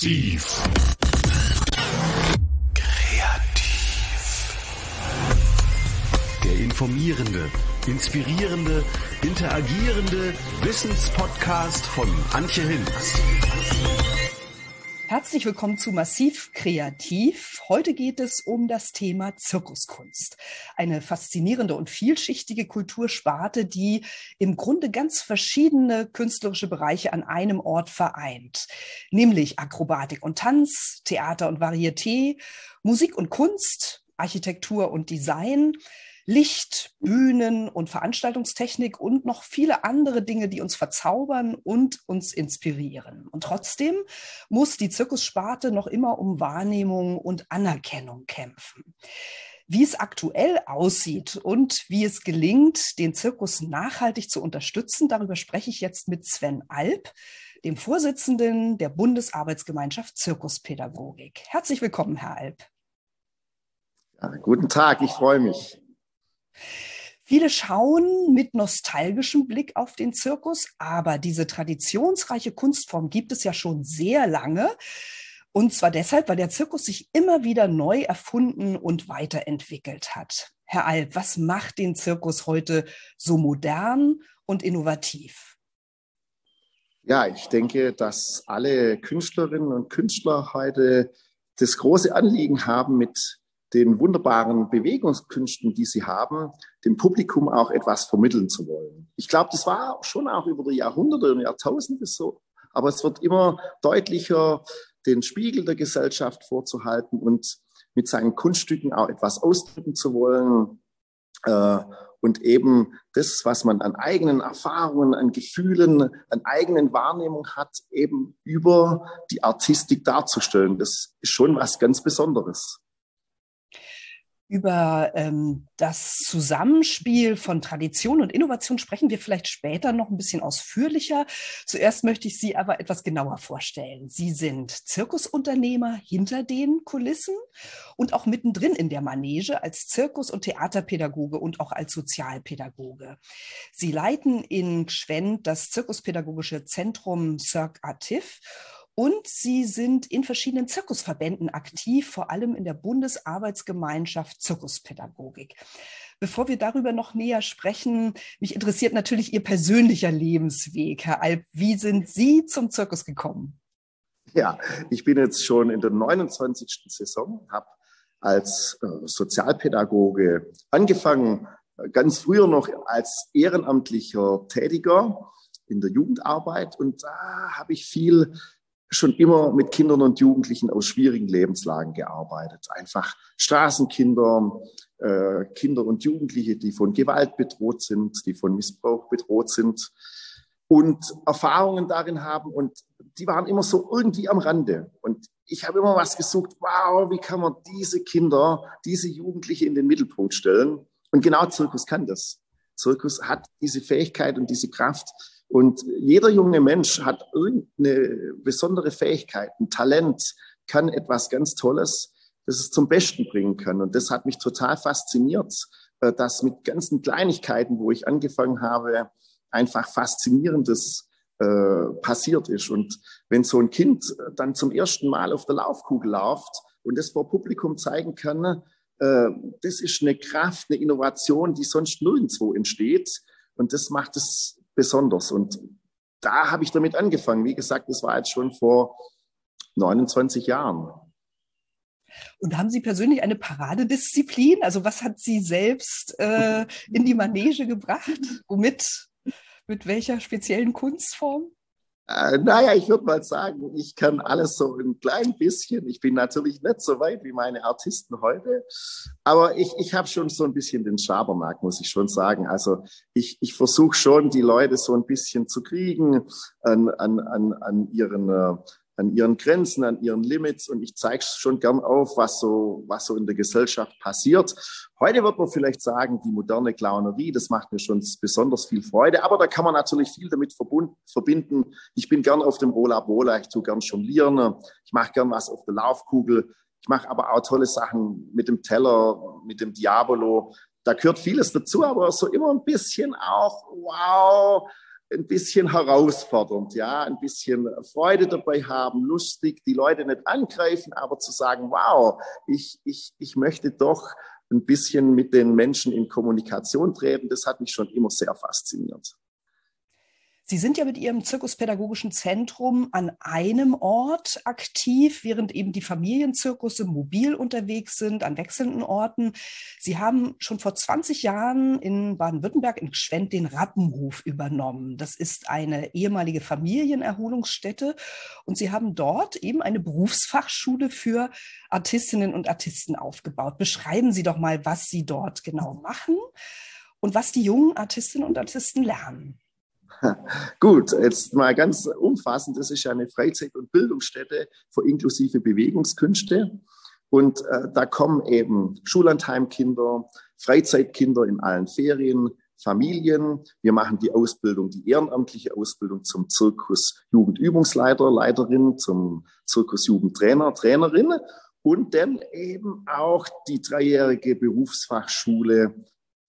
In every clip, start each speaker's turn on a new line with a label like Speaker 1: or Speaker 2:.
Speaker 1: Massiv. Kreativ. Der informierende, inspirierende, interagierende Wissenspodcast von Antje Hinz.
Speaker 2: Herzlich willkommen zu Massiv Kreativ. Heute geht es um das Thema Zirkuskunst. Eine faszinierende und vielschichtige Kultursparte, die im Grunde ganz verschiedene künstlerische Bereiche an einem Ort vereint. Nämlich Akrobatik und Tanz, Theater und Varieté, Musik und Kunst, Architektur und Design, Licht, Bühnen und Veranstaltungstechnik und noch viele andere Dinge, die uns verzaubern und uns inspirieren. Und trotzdem muss die Zirkussparte noch immer um Wahrnehmung und Anerkennung kämpfen. Wie es aktuell aussieht und wie es gelingt, den Zirkus nachhaltig zu unterstützen, darüber spreche ich jetzt mit Sven Alp, dem Vorsitzenden der Bundesarbeitsgemeinschaft Zirkuspädagogik. Herzlich willkommen, Herr Alp.
Speaker 3: Guten Tag, ich freue mich.
Speaker 2: Viele schauen mit nostalgischem Blick auf den Zirkus, aber diese traditionsreiche Kunstform gibt es ja schon sehr lange. Und zwar deshalb, weil der Zirkus sich immer wieder neu erfunden und weiterentwickelt hat. Herr Alp, was macht den Zirkus heute so modern und innovativ?
Speaker 3: Ja, ich denke, dass alle Künstlerinnen und Künstler heute das große Anliegen haben, mit den wunderbaren Bewegungskünsten, die sie haben, dem Publikum auch etwas vermitteln zu wollen. Ich glaube, das war schon auch über die Jahrhunderte und Jahrtausende so, aber es wird immer deutlicher, den Spiegel der Gesellschaft vorzuhalten und mit seinen Kunststücken auch etwas ausdrücken zu wollen äh, und eben das, was man an eigenen Erfahrungen, an Gefühlen, an eigenen Wahrnehmungen hat, eben über die Artistik darzustellen. Das ist schon was ganz Besonderes.
Speaker 2: Über ähm, das Zusammenspiel von Tradition und Innovation sprechen wir vielleicht später noch ein bisschen ausführlicher. Zuerst möchte ich Sie aber etwas genauer vorstellen. Sie sind Zirkusunternehmer hinter den Kulissen und auch mittendrin in der Manege als Zirkus- und Theaterpädagoge und auch als Sozialpädagoge. Sie leiten in Schwendt das Zirkuspädagogische Zentrum Cirque Artif und Sie sind in verschiedenen Zirkusverbänden aktiv, vor allem in der Bundesarbeitsgemeinschaft Zirkuspädagogik. Bevor wir darüber noch näher sprechen, mich interessiert natürlich Ihr persönlicher Lebensweg, Herr Alp. Wie sind Sie zum Zirkus gekommen?
Speaker 3: Ja, ich bin jetzt schon in der 29. Saison, habe als äh, Sozialpädagoge angefangen, ganz früher noch als ehrenamtlicher Tätiger in der Jugendarbeit und da habe ich viel schon immer mit Kindern und Jugendlichen aus schwierigen Lebenslagen gearbeitet. Einfach Straßenkinder, äh, Kinder und Jugendliche, die von Gewalt bedroht sind, die von Missbrauch bedroht sind und Erfahrungen darin haben. Und die waren immer so irgendwie am Rande. Und ich habe immer was gesucht, wow, wie kann man diese Kinder, diese Jugendliche in den Mittelpunkt stellen? Und genau Zirkus kann das. Zirkus hat diese Fähigkeit und diese Kraft, und jeder junge Mensch hat irgendeine besondere Fähigkeit, ein Talent, kann etwas ganz Tolles, das es zum Besten bringen kann. Und das hat mich total fasziniert, äh, dass mit ganzen Kleinigkeiten, wo ich angefangen habe, einfach Faszinierendes äh, passiert ist. Und wenn so ein Kind dann zum ersten Mal auf der Laufkugel läuft und das vor Publikum zeigen kann, äh, das ist eine Kraft, eine Innovation, die sonst nirgendwo entsteht. Und das macht es besonders. Und da habe ich damit angefangen. Wie gesagt, das war jetzt schon vor 29 Jahren.
Speaker 2: Und haben Sie persönlich eine Paradedisziplin? Also was hat Sie selbst äh, in die Manege gebracht? Womit? Mit welcher speziellen Kunstform?
Speaker 3: Äh, naja, ich würde mal sagen, ich kann alles so ein klein bisschen. Ich bin natürlich nicht so weit wie meine Artisten heute, aber ich, ich habe schon so ein bisschen den Schabernack, muss ich schon sagen. Also ich, ich versuche schon, die Leute so ein bisschen zu kriegen an, an, an, an ihren äh, an ihren Grenzen, an ihren Limits und ich zeige schon gern auf, was so, was so in der Gesellschaft passiert. Heute wird man vielleicht sagen, die moderne Clownerie, das macht mir schon besonders viel Freude, aber da kann man natürlich viel damit verbinden. Ich bin gern auf dem Rola Bola, ich tue gern jonglieren, ich mache gern was auf der Laufkugel, ich mache aber auch tolle Sachen mit dem Teller, mit dem Diabolo. Da gehört vieles dazu, aber so immer ein bisschen auch, wow, ein bisschen herausfordernd, ja, ein bisschen Freude dabei haben, lustig, die Leute nicht angreifen, aber zu sagen, wow, ich, ich, ich möchte doch ein bisschen mit den Menschen in Kommunikation treten, das hat mich schon immer sehr fasziniert.
Speaker 2: Sie sind ja mit Ihrem zirkuspädagogischen Zentrum an einem Ort aktiv, während eben die Familienzirkusse mobil unterwegs sind, an wechselnden Orten. Sie haben schon vor 20 Jahren in Baden-Württemberg in Gschwend den Rappenhof übernommen. Das ist eine ehemalige Familienerholungsstätte und Sie haben dort eben eine Berufsfachschule für Artistinnen und Artisten aufgebaut. Beschreiben Sie doch mal, was Sie dort genau machen und was die jungen Artistinnen und Artisten lernen.
Speaker 3: Gut, jetzt mal ganz umfassend. Das ist ja eine Freizeit- und Bildungsstätte für inklusive Bewegungskünste. Und äh, da kommen eben Schullandheimkinder, Freizeitkinder in allen Ferien, Familien. Wir machen die Ausbildung, die ehrenamtliche Ausbildung zum Zirkus Jugendübungsleiter, Leiterin, zum Zirkus Jugendtrainer, Trainerin und dann eben auch die dreijährige Berufsfachschule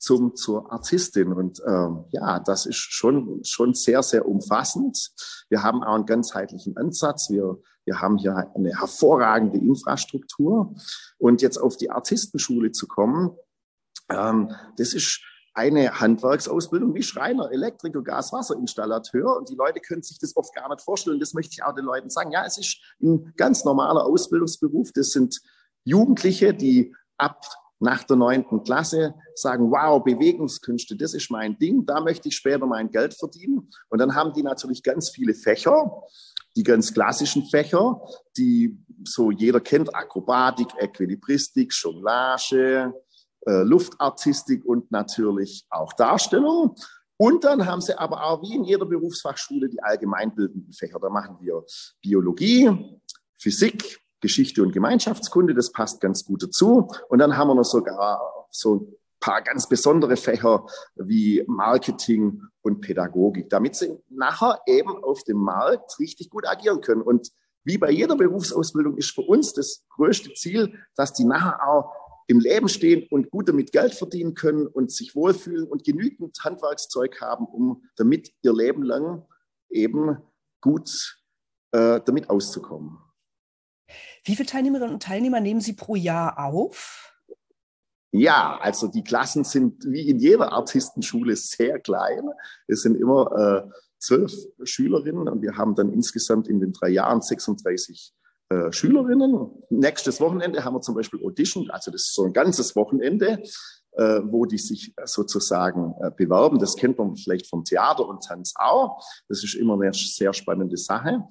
Speaker 3: zum, zur Artistin. Und ähm, ja, das ist schon, schon sehr, sehr umfassend. Wir haben auch einen ganzheitlichen Ansatz. Wir, wir haben hier eine hervorragende Infrastruktur. Und jetzt auf die Artistenschule zu kommen, ähm, das ist eine Handwerksausbildung wie Schreiner, Elektriker, Gaswasserinstallateur. Und die Leute können sich das oft gar nicht vorstellen. Das möchte ich auch den Leuten sagen. Ja, es ist ein ganz normaler Ausbildungsberuf. Das sind Jugendliche, die ab nach der neunten Klasse sagen, wow, Bewegungskünste, das ist mein Ding, da möchte ich später mein Geld verdienen. Und dann haben die natürlich ganz viele Fächer, die ganz klassischen Fächer, die so jeder kennt, Akrobatik, Äquilibristik, Jonglage, äh, Luftartistik und natürlich auch Darstellung. Und dann haben sie aber auch wie in jeder Berufsfachschule die allgemeinbildenden Fächer. Da machen wir Biologie, Physik, Geschichte und Gemeinschaftskunde, das passt ganz gut dazu. Und dann haben wir noch sogar so ein paar ganz besondere Fächer wie Marketing und Pädagogik, damit sie nachher eben auf dem Markt richtig gut agieren können. Und wie bei jeder Berufsausbildung ist für uns das größte Ziel, dass die nachher auch im Leben stehen und gut damit Geld verdienen können und sich wohlfühlen und genügend Handwerkszeug haben, um damit ihr Leben lang eben gut äh, damit auszukommen.
Speaker 2: Wie viele Teilnehmerinnen und Teilnehmer nehmen Sie pro Jahr auf?
Speaker 3: Ja, also die Klassen sind wie in jeder Artistenschule sehr klein. Es sind immer äh, zwölf Schülerinnen und wir haben dann insgesamt in den drei Jahren 36 äh, Schülerinnen. Nächstes Wochenende haben wir zum Beispiel Audition, also das ist so ein ganzes Wochenende, äh, wo die sich sozusagen äh, bewerben. Das kennt man vielleicht vom Theater und Tanz auch. Das ist immer eine sehr spannende Sache.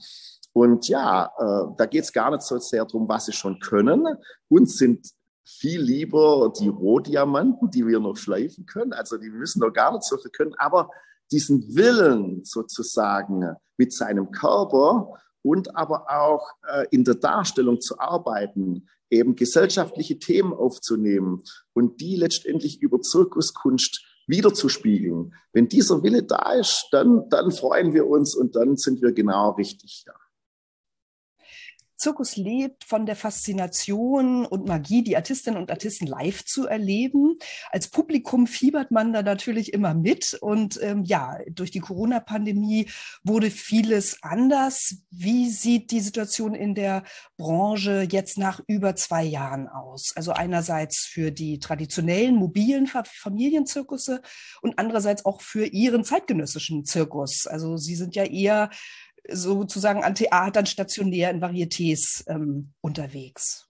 Speaker 3: Und ja, äh, da geht es gar nicht so sehr darum, was sie schon können. Uns sind viel lieber die Rohdiamanten, die wir noch schleifen können. Also die müssen noch gar nicht so viel können, aber diesen Willen sozusagen mit seinem Körper und aber auch äh, in der Darstellung zu arbeiten, eben gesellschaftliche Themen aufzunehmen und die letztendlich über Zirkuskunst wiederzuspiegeln. Wenn dieser Wille da ist, dann, dann freuen wir uns und dann sind wir genau richtig. Ja.
Speaker 2: Zirkus lebt von der Faszination und Magie, die Artistinnen und Artisten live zu erleben. Als Publikum fiebert man da natürlich immer mit. Und ähm, ja, durch die Corona-Pandemie wurde vieles anders. Wie sieht die Situation in der Branche jetzt nach über zwei Jahren aus? Also einerseits für die traditionellen mobilen Familienzirkusse und andererseits auch für Ihren zeitgenössischen Zirkus. Also Sie sind ja eher sozusagen an Theatern stationär in Varietés ähm, unterwegs?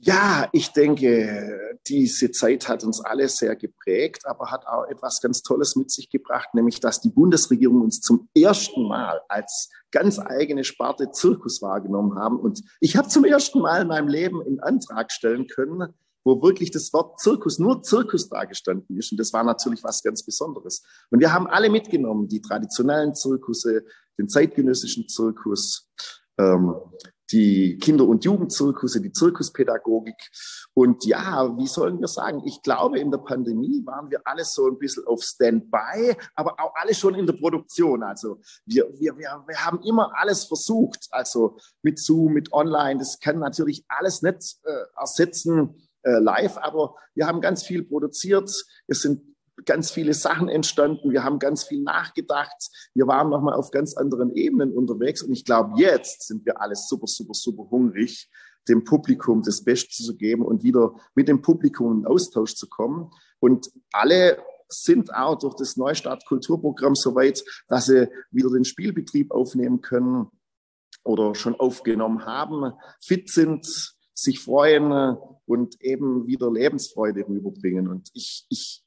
Speaker 3: Ja, ich denke, diese Zeit hat uns alle sehr geprägt, aber hat auch etwas ganz Tolles mit sich gebracht, nämlich dass die Bundesregierung uns zum ersten Mal als ganz eigene Sparte Zirkus wahrgenommen haben. Und ich habe zum ersten Mal in meinem Leben einen Antrag stellen können, wo wirklich das Wort Zirkus, nur Zirkus dargestanden ist. Und das war natürlich was ganz Besonderes. Und wir haben alle mitgenommen, die traditionellen Zirkusse, den zeitgenössischen Zirkus, ähm, die Kinder- und Jugendzirkusse, die Zirkuspädagogik. Und ja, wie sollen wir sagen? Ich glaube, in der Pandemie waren wir alle so ein bisschen auf Standby, aber auch alle schon in der Produktion. Also wir, wir, wir, wir haben immer alles versucht. Also mit Zoom, mit Online. Das kann natürlich alles nicht äh, ersetzen, äh, live, aber wir haben ganz viel produziert. Es sind ganz viele Sachen entstanden. Wir haben ganz viel nachgedacht. Wir waren nochmal auf ganz anderen Ebenen unterwegs. Und ich glaube, jetzt sind wir alle super, super, super hungrig, dem Publikum das Beste zu geben und wieder mit dem Publikum in Austausch zu kommen. Und alle sind auch durch das Neustart Kulturprogramm so weit, dass sie wieder den Spielbetrieb aufnehmen können oder schon aufgenommen haben, fit sind, sich freuen und eben wieder Lebensfreude rüberbringen. Und ich, ich,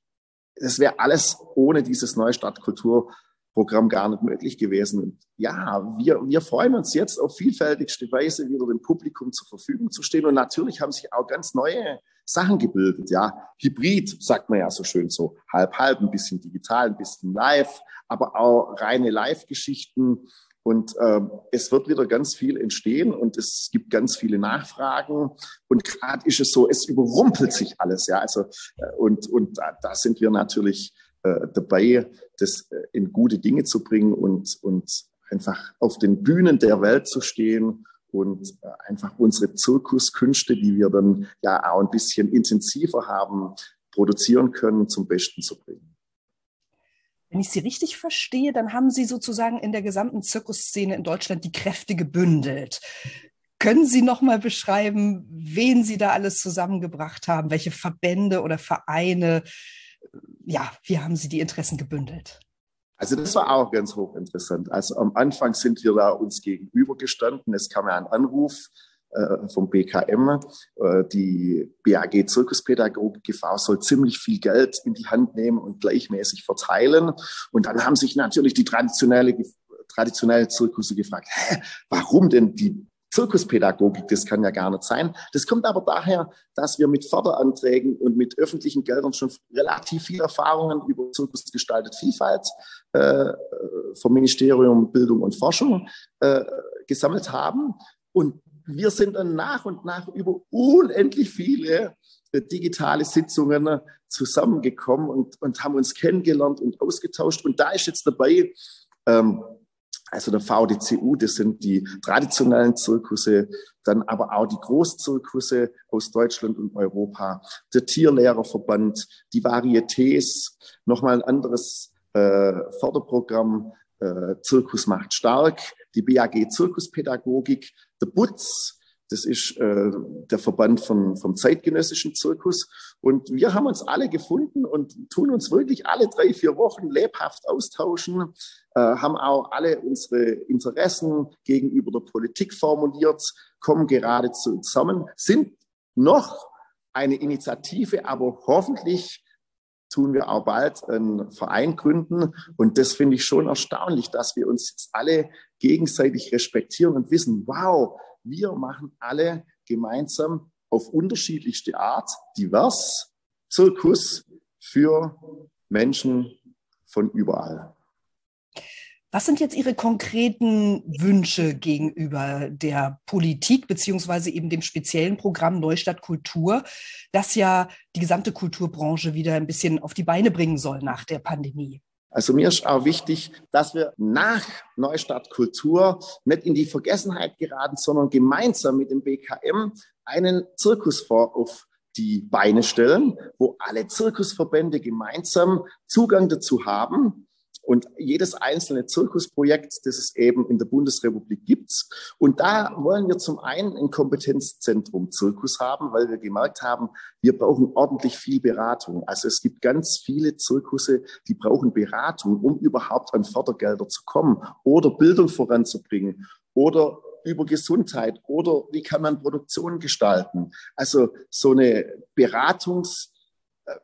Speaker 3: das wäre alles ohne dieses Neustart Kulturprogramm gar nicht möglich gewesen. Und ja, wir, wir freuen uns jetzt auf vielfältigste Weise wieder dem Publikum zur Verfügung zu stehen. Und natürlich haben sich auch ganz neue Sachen gebildet, ja. Hybrid, sagt man ja so schön so, halb, halb, ein bisschen digital, ein bisschen live, aber auch reine Live-Geschichten. Und äh, es wird wieder ganz viel entstehen und es gibt ganz viele Nachfragen. Und gerade ist es so, es überrumpelt sich alles, ja. Also äh, und und da, da sind wir natürlich äh, dabei, das äh, in gute Dinge zu bringen und und einfach auf den Bühnen der Welt zu stehen und äh, einfach unsere Zirkuskünste, die wir dann ja auch ein bisschen intensiver haben, produzieren können, zum Besten zu bringen.
Speaker 2: Wenn ich Sie richtig verstehe, dann haben Sie sozusagen in der gesamten Zirkusszene in Deutschland die Kräfte gebündelt. Können Sie noch mal beschreiben, wen Sie da alles zusammengebracht haben? Welche Verbände oder Vereine? Ja, wie haben Sie die Interessen gebündelt?
Speaker 3: Also das war auch ganz hochinteressant. Also am Anfang sind wir da uns gegenübergestanden. Es kam ja ein Anruf vom BKM. Äh, die BAG Zirkuspädagogik GV soll ziemlich viel Geld in die Hand nehmen und gleichmäßig verteilen. Und dann haben sich natürlich die traditionelle traditionelle Zirkusse gefragt, hä, warum denn die Zirkuspädagogik, das kann ja gar nicht sein. Das kommt aber daher, dass wir mit Förderanträgen und mit öffentlichen Geldern schon relativ viel Erfahrungen über Zirkusgestaltet Vielfalt äh, vom Ministerium Bildung und Forschung äh, gesammelt haben. Und wir sind dann nach und nach über unendlich viele äh, digitale Sitzungen zusammengekommen und, und haben uns kennengelernt und ausgetauscht. Und da ist jetzt dabei, ähm, also der VDCU, das sind die traditionellen Zirkusse, dann aber auch die Großzirkusse aus Deutschland und Europa, der Tierlehrerverband, die Varietés, nochmal ein anderes äh, Förderprogramm, äh, Zirkus macht stark, die BAG Zirkuspädagogik, der BUTZ, das ist äh, der Verband von, vom zeitgenössischen Zirkus. Und wir haben uns alle gefunden und tun uns wirklich alle drei, vier Wochen lebhaft austauschen, äh, haben auch alle unsere Interessen gegenüber der Politik formuliert, kommen geradezu zusammen, sind noch eine Initiative, aber hoffentlich tun wir auch bald einen Verein gründen. Und das finde ich schon erstaunlich, dass wir uns jetzt alle gegenseitig respektieren und wissen, wow, wir machen alle gemeinsam auf unterschiedlichste Art divers Zirkus für Menschen von überall.
Speaker 2: Was sind jetzt Ihre konkreten Wünsche gegenüber der Politik beziehungsweise eben dem speziellen Programm Neustadt Kultur, das ja die gesamte Kulturbranche wieder ein bisschen auf die Beine bringen soll nach der Pandemie?
Speaker 3: Also mir ist auch wichtig, dass wir nach Neustadt Kultur nicht in die Vergessenheit geraten, sondern gemeinsam mit dem BKM einen Zirkusfonds auf die Beine stellen, wo alle Zirkusverbände gemeinsam Zugang dazu haben und jedes einzelne Zirkusprojekt, das es eben in der Bundesrepublik gibt. Und da wollen wir zum einen ein Kompetenzzentrum Zirkus haben, weil wir gemerkt haben, wir brauchen ordentlich viel Beratung. Also es gibt ganz viele Zirkusse, die brauchen Beratung, um überhaupt an Fördergelder zu kommen oder Bildung voranzubringen oder über Gesundheit oder wie kann man Produktion gestalten. Also so eine Beratungs-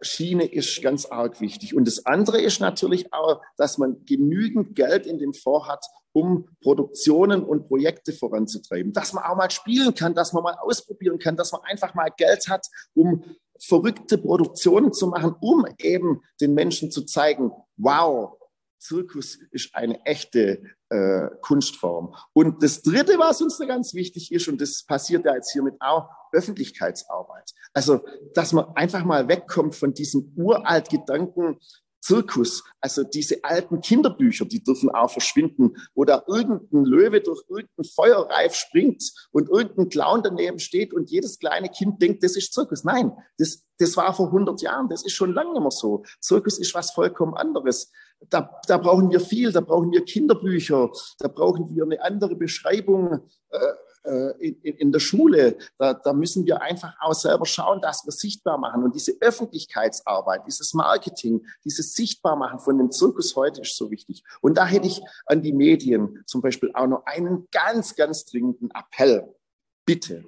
Speaker 3: Schiene ist ganz arg wichtig. Und das andere ist natürlich auch, dass man genügend Geld in dem Fonds hat, um Produktionen und Projekte voranzutreiben. Dass man auch mal spielen kann, dass man mal ausprobieren kann, dass man einfach mal Geld hat, um verrückte Produktionen zu machen, um eben den Menschen zu zeigen, wow, Zirkus ist eine echte äh, Kunstform. Und das Dritte, was uns da ganz wichtig ist, und das passiert ja jetzt hiermit auch, Öffentlichkeitsarbeit. Also, dass man einfach mal wegkommt von diesem uralt Gedanken, Zirkus, also diese alten Kinderbücher, die dürfen auch verschwinden, wo da irgendein Löwe durch irgendein Feuerreif springt und irgendein Clown daneben steht und jedes kleine Kind denkt, das ist Zirkus. Nein, das, das war vor 100 Jahren, das ist schon lange mehr so. Zirkus ist was vollkommen anderes. Da, da brauchen wir viel, da brauchen wir Kinderbücher, da brauchen wir eine andere Beschreibung. Äh, äh, in, in der Schule, da, da müssen wir einfach auch selber schauen, dass wir sichtbar machen. Und diese Öffentlichkeitsarbeit, dieses Marketing, dieses Sichtbarmachen von dem Zirkus heute ist so wichtig. Und da hätte ich an die Medien zum Beispiel auch noch einen ganz, ganz dringenden Appell. Bitte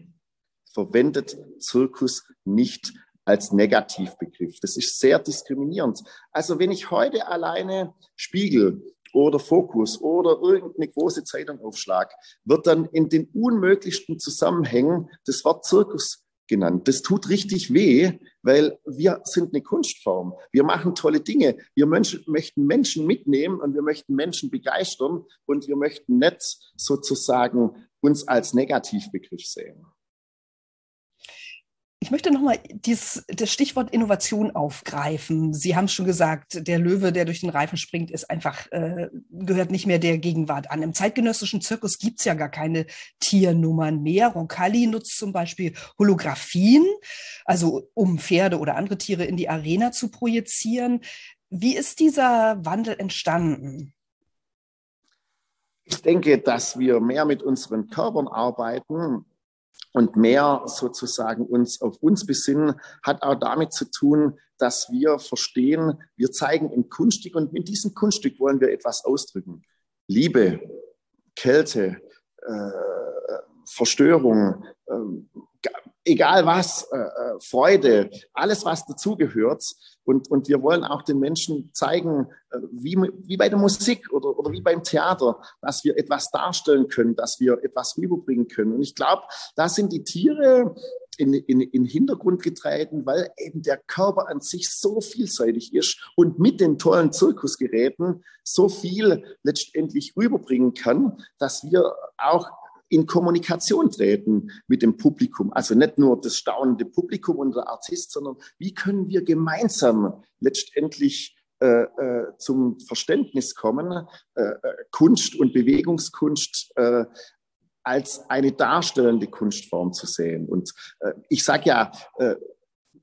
Speaker 3: verwendet Zirkus nicht als Negativbegriff. Das ist sehr diskriminierend. Also wenn ich heute alleine Spiegel oder Fokus oder irgendeine große Zeitung aufschlag, wird dann in den unmöglichsten Zusammenhängen das Wort Zirkus genannt. Das tut richtig weh, weil wir sind eine Kunstform. Wir machen tolle Dinge. Wir Menschen, möchten Menschen mitnehmen und wir möchten Menschen begeistern und wir möchten nicht sozusagen uns als Negativbegriff sehen.
Speaker 2: Ich möchte nochmal das Stichwort Innovation aufgreifen. Sie haben schon gesagt, der Löwe, der durch den Reifen springt, ist einfach, äh, gehört nicht mehr der Gegenwart an. Im zeitgenössischen Zirkus gibt's ja gar keine Tiernummern mehr. Roncalli nutzt zum Beispiel Holographien, also um Pferde oder andere Tiere in die Arena zu projizieren. Wie ist dieser Wandel entstanden?
Speaker 3: Ich denke, dass wir mehr mit unseren Körpern arbeiten und mehr sozusagen uns auf uns besinnen, hat auch damit zu tun, dass wir verstehen, wir zeigen ein Kunststück und mit diesem Kunststück wollen wir etwas ausdrücken. Liebe, Kälte, äh, Verstörung, äh, egal was, äh, äh, Freude, alles, was dazugehört. Und, und wir wollen auch den Menschen zeigen, äh, wie, wie bei der Musik oder, oder wie beim Theater, dass wir etwas darstellen können, dass wir etwas rüberbringen können. Und ich glaube, da sind die Tiere in, in, in Hintergrund getreten, weil eben der Körper an sich so vielseitig ist und mit den tollen Zirkusgeräten so viel letztendlich rüberbringen kann, dass wir auch in Kommunikation treten mit dem Publikum. Also nicht nur das staunende Publikum und der Artist, sondern wie können wir gemeinsam letztendlich äh, äh, zum Verständnis kommen, äh, äh Kunst und Bewegungskunst äh, als eine darstellende Kunstform zu sehen. Und äh, ich sage ja,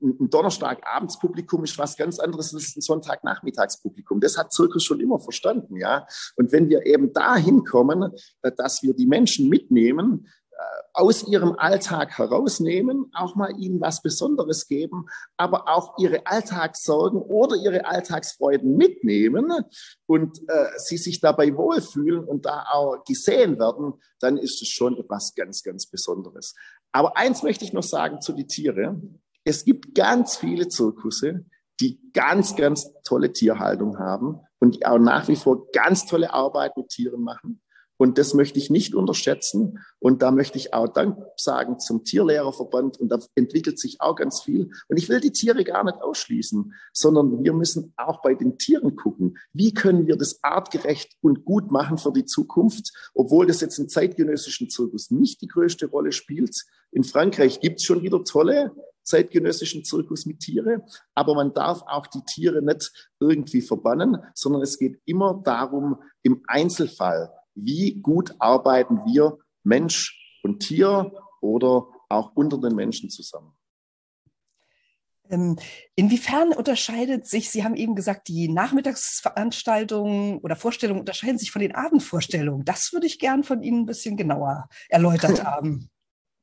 Speaker 3: ein Donnerstagabendspublikum ist was ganz anderes als ein Sonntagnachmittagspublikum. Das hat Zirkus schon immer verstanden, ja. Und wenn wir eben dahin kommen, äh, dass wir die Menschen mitnehmen, äh, aus ihrem Alltag herausnehmen, auch mal ihnen was Besonderes geben, aber auch ihre Alltagssorgen oder ihre Alltagsfreuden mitnehmen und äh, sie sich dabei wohlfühlen und da auch gesehen werden, dann ist es schon etwas ganz, ganz Besonderes. Aber eins möchte ich noch sagen zu die Tiere. Es gibt ganz viele Zirkusse, die ganz, ganz tolle Tierhaltung haben und die auch nach wie vor ganz tolle Arbeit mit Tieren machen. Und das möchte ich nicht unterschätzen. Und da möchte ich auch Dank sagen zum Tierlehrerverband. Und da entwickelt sich auch ganz viel. Und ich will die Tiere gar nicht ausschließen, sondern wir müssen auch bei den Tieren gucken. Wie können wir das artgerecht und gut machen für die Zukunft? Obwohl das jetzt im zeitgenössischen Zirkus nicht die größte Rolle spielt. In Frankreich gibt es schon wieder tolle zeitgenössischen Zirkus mit Tiere, aber man darf auch die Tiere nicht irgendwie verbannen, sondern es geht immer darum, im Einzelfall, wie gut arbeiten wir Mensch und Tier oder auch unter den Menschen zusammen.
Speaker 2: Ähm, inwiefern unterscheidet sich, Sie haben eben gesagt, die Nachmittagsveranstaltungen oder Vorstellungen unterscheiden sich von den Abendvorstellungen. Das würde ich gern von Ihnen ein bisschen genauer erläutert haben.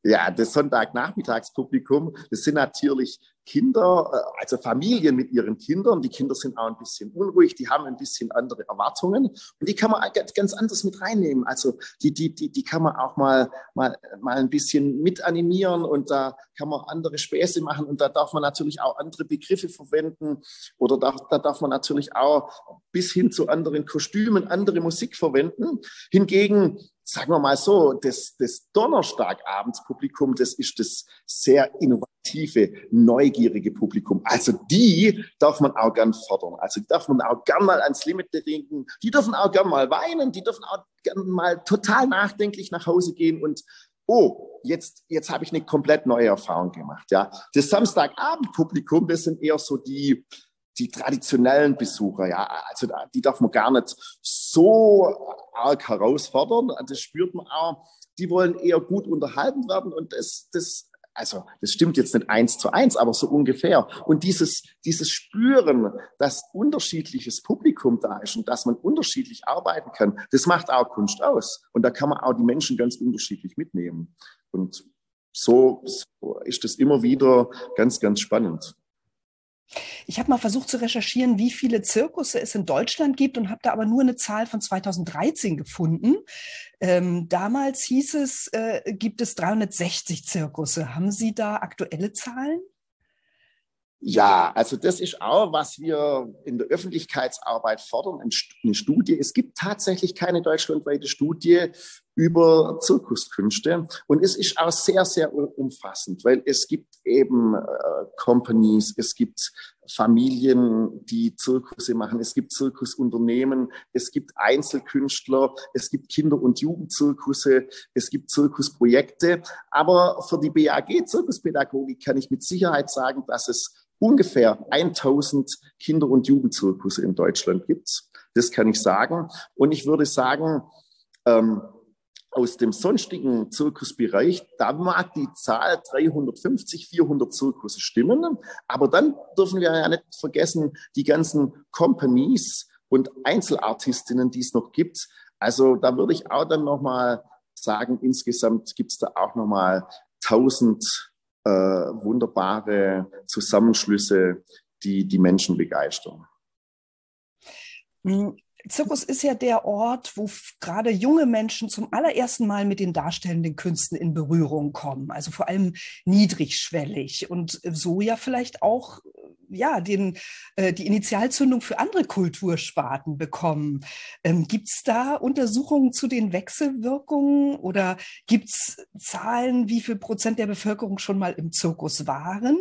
Speaker 3: Ja, das Sonntagnachmittagspublikum, das sind natürlich Kinder, äh, also Familien mit ihren Kindern. Die Kinder sind auch ein bisschen unruhig, die haben ein bisschen andere Erwartungen und die kann man ganz anders mit reinnehmen. Also die, die, die, die kann man auch mal, mal, mal ein bisschen mit animieren und da kann man andere Späße machen und da darf man natürlich auch andere Begriffe verwenden oder da, da darf man natürlich auch bis hin zu anderen Kostümen andere Musik verwenden. Hingegen sagen wir mal so, das, das Donnerstagabendspublikum, das ist das sehr innovative, neugierige Publikum. Also die darf man auch gern fördern. Also die darf man auch gern mal ans Limit denken. Die dürfen auch gern mal weinen. Die dürfen auch gern mal total nachdenklich nach Hause gehen und oh, jetzt, jetzt habe ich eine komplett neue Erfahrung gemacht. Ja, das Samstagabendpublikum, das sind eher so die, die traditionellen Besucher, ja, also die darf man gar nicht so arg herausfordern. Das spürt man auch. Die wollen eher gut unterhalten werden und das, das also das stimmt jetzt nicht eins zu eins, aber so ungefähr. Und dieses, dieses Spüren, dass unterschiedliches Publikum da ist und dass man unterschiedlich arbeiten kann, das macht auch Kunst aus. Und da kann man auch die Menschen ganz unterschiedlich mitnehmen. Und so ist das immer wieder ganz, ganz spannend.
Speaker 2: Ich habe mal versucht zu recherchieren, wie viele Zirkusse es in Deutschland gibt und habe da aber nur eine Zahl von 2013 gefunden. Ähm, damals hieß es, äh, gibt es 360 Zirkusse. Haben Sie da aktuelle Zahlen?
Speaker 3: Ja, also das ist auch, was wir in der Öffentlichkeitsarbeit fordern, eine Studie. Es gibt tatsächlich keine deutschlandweite Studie über Zirkuskünste und es ist auch sehr, sehr umfassend, weil es gibt eben äh, Companies, es gibt Familien, die Zirkusse machen, es gibt Zirkusunternehmen, es gibt Einzelkünstler, es gibt Kinder- und Jugendzirkusse, es gibt Zirkusprojekte. Aber für die BAG Zirkuspädagogik kann ich mit Sicherheit sagen, dass es ungefähr 1000 Kinder- und Jugendzirkusse in Deutschland gibt. Das kann ich sagen. Und ich würde sagen, ähm, aus dem sonstigen Zirkusbereich, da mag die Zahl 350, 400 Zirkusse stimmen. Aber dann dürfen wir ja nicht vergessen, die ganzen Companies und Einzelartistinnen, die es noch gibt. Also da würde ich auch dann nochmal sagen, insgesamt gibt es da auch nochmal 1000 äh, wunderbare Zusammenschlüsse, die die Menschen begeistern.
Speaker 2: Zirkus ist ja der Ort, wo gerade junge Menschen zum allerersten Mal mit den darstellenden Künsten in Berührung kommen. Also vor allem niedrigschwellig und so ja vielleicht auch ja, den, äh, die Initialzündung für andere Kultursparten bekommen. Ähm, gibt es da Untersuchungen zu den Wechselwirkungen oder gibt es Zahlen, wie viel Prozent der Bevölkerung schon mal im Zirkus waren?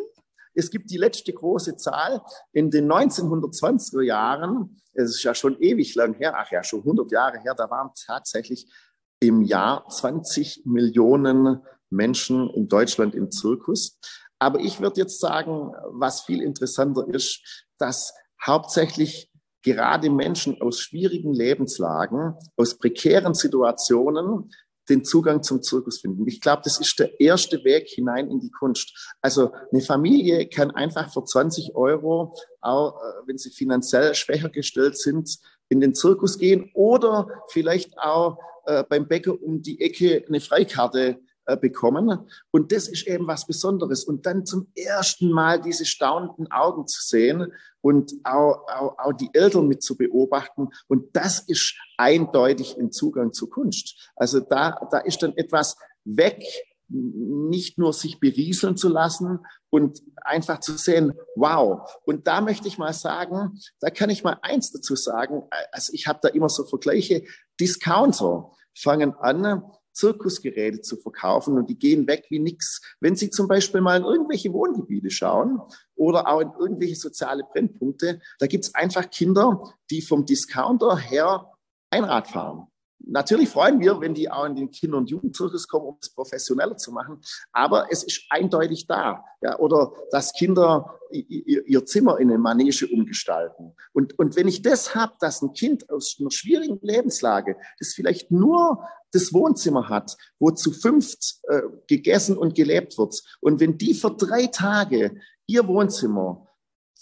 Speaker 3: Es gibt die letzte große Zahl in den 1920er Jahren. Es ist ja schon ewig lang her, ach ja, schon 100 Jahre her. Da waren tatsächlich im Jahr 20 Millionen Menschen in Deutschland im Zirkus. Aber ich würde jetzt sagen, was viel interessanter ist, dass hauptsächlich gerade Menschen aus schwierigen Lebenslagen, aus prekären Situationen den Zugang zum Zirkus finden. Ich glaube, das ist der erste Weg hinein in die Kunst. Also eine Familie kann einfach für 20 Euro, auch äh, wenn sie finanziell schwächer gestellt sind, in den Zirkus gehen oder vielleicht auch äh, beim Bäcker um die Ecke eine Freikarte bekommen. Und das ist eben was Besonderes. Und dann zum ersten Mal diese staunenden Augen zu sehen und auch, auch, auch die Eltern mit zu beobachten. Und das ist eindeutig ein Zugang zur Kunst. Also da, da ist dann etwas weg, nicht nur sich berieseln zu lassen und einfach zu sehen, wow. Und da möchte ich mal sagen, da kann ich mal eins dazu sagen. Also ich habe da immer so Vergleiche. Discounter fangen an, Zirkusgeräte zu verkaufen und die gehen weg wie nix. Wenn Sie zum Beispiel mal in irgendwelche Wohngebiete schauen oder auch in irgendwelche soziale Brennpunkte, da gibt's einfach Kinder, die vom Discounter her Einrad fahren. Natürlich freuen wir, wenn die auch in den Kinder- und Jugendzirkus kommen, um es professioneller zu machen. Aber es ist eindeutig da. Ja, oder dass Kinder ihr, Zimmer in eine Manege umgestalten. Und, und wenn ich das habe, dass ein Kind aus einer schwierigen Lebenslage, das vielleicht nur das Wohnzimmer hat, wo zu fünft äh, gegessen und gelebt wird, und wenn die für drei Tage ihr Wohnzimmer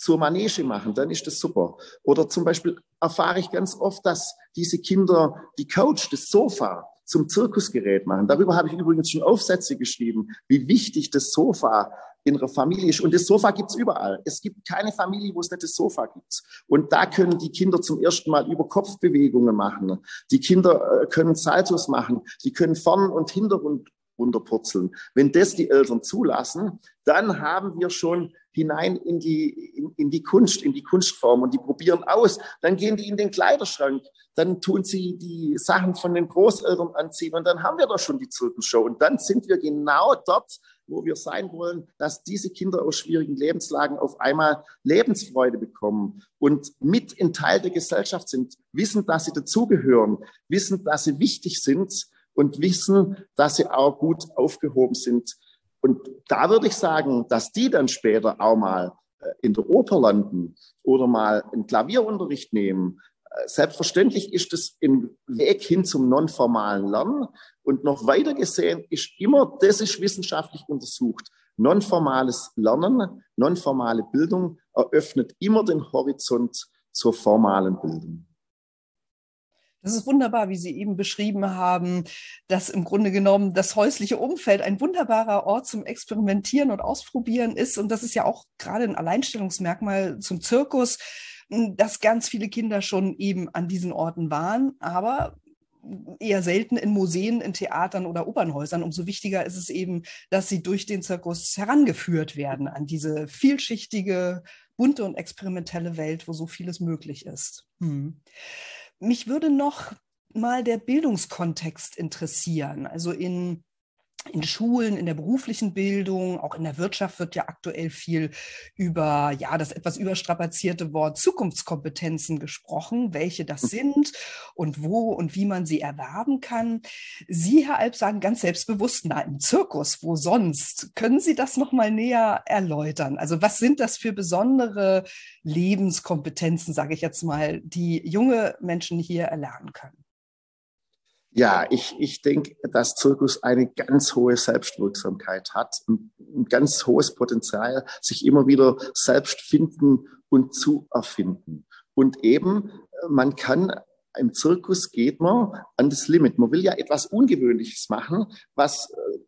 Speaker 3: zur Manege machen, dann ist das super. Oder zum Beispiel erfahre ich ganz oft, dass diese Kinder die Couch, das Sofa zum Zirkusgerät machen. Darüber habe ich übrigens schon Aufsätze geschrieben, wie wichtig das Sofa in einer Familie ist. Und das Sofa gibt's überall. Es gibt keine Familie, wo es nicht das Sofa gibt. Und da können die Kinder zum ersten Mal über Kopfbewegungen machen. Die Kinder äh, können Saltos machen. Die können vorn und Hintergrund runterpurzeln. Wenn das die Eltern zulassen, dann haben wir schon hinein in die, in, in, die Kunst, in die Kunstform und die probieren aus. Dann gehen die in den Kleiderschrank, dann tun sie die Sachen von den Großeltern anziehen und dann haben wir doch schon die Zirkusshow. Und dann sind wir genau dort, wo wir sein wollen, dass diese Kinder aus schwierigen Lebenslagen auf einmal Lebensfreude bekommen und mit in Teil der Gesellschaft sind, wissen, dass sie dazugehören, wissen, dass sie wichtig sind und wissen, dass sie auch gut aufgehoben sind. Und da würde ich sagen, dass die dann später auch mal in der Oper landen oder mal einen Klavierunterricht nehmen. Selbstverständlich ist es ein Weg hin zum nonformalen Lernen. Und noch weiter gesehen ist immer, das ist wissenschaftlich untersucht, nonformales Lernen, nonformale Bildung eröffnet immer den Horizont zur formalen Bildung.
Speaker 2: Das ist wunderbar, wie Sie eben beschrieben haben, dass im Grunde genommen das häusliche Umfeld ein wunderbarer Ort zum Experimentieren und Ausprobieren ist. Und das ist ja auch gerade ein Alleinstellungsmerkmal zum Zirkus, dass ganz viele Kinder schon eben an diesen Orten waren, aber eher selten in Museen, in Theatern oder Opernhäusern. Umso wichtiger ist es eben, dass sie durch den Zirkus herangeführt werden an diese vielschichtige, bunte und experimentelle Welt, wo so vieles möglich ist. Hm. Mich würde noch mal der Bildungskontext interessieren. Also in in Schulen, in der beruflichen Bildung, auch in der Wirtschaft wird ja aktuell viel über ja das etwas überstrapazierte Wort Zukunftskompetenzen gesprochen, welche das mhm. sind und wo und wie man sie erwerben kann. Sie, Herr Alp, sagen ganz selbstbewusst, na im Zirkus, wo sonst? Können Sie das noch mal näher erläutern? Also was sind das für besondere Lebenskompetenzen, sage ich jetzt mal, die junge Menschen hier erlernen können?
Speaker 3: Ja, ich, ich denke, dass Zirkus eine ganz hohe Selbstwirksamkeit hat und ein ganz hohes Potenzial, sich immer wieder selbst finden und zu erfinden. Und eben, man kann im Zirkus geht man an das Limit. Man will ja etwas Ungewöhnliches machen, was äh,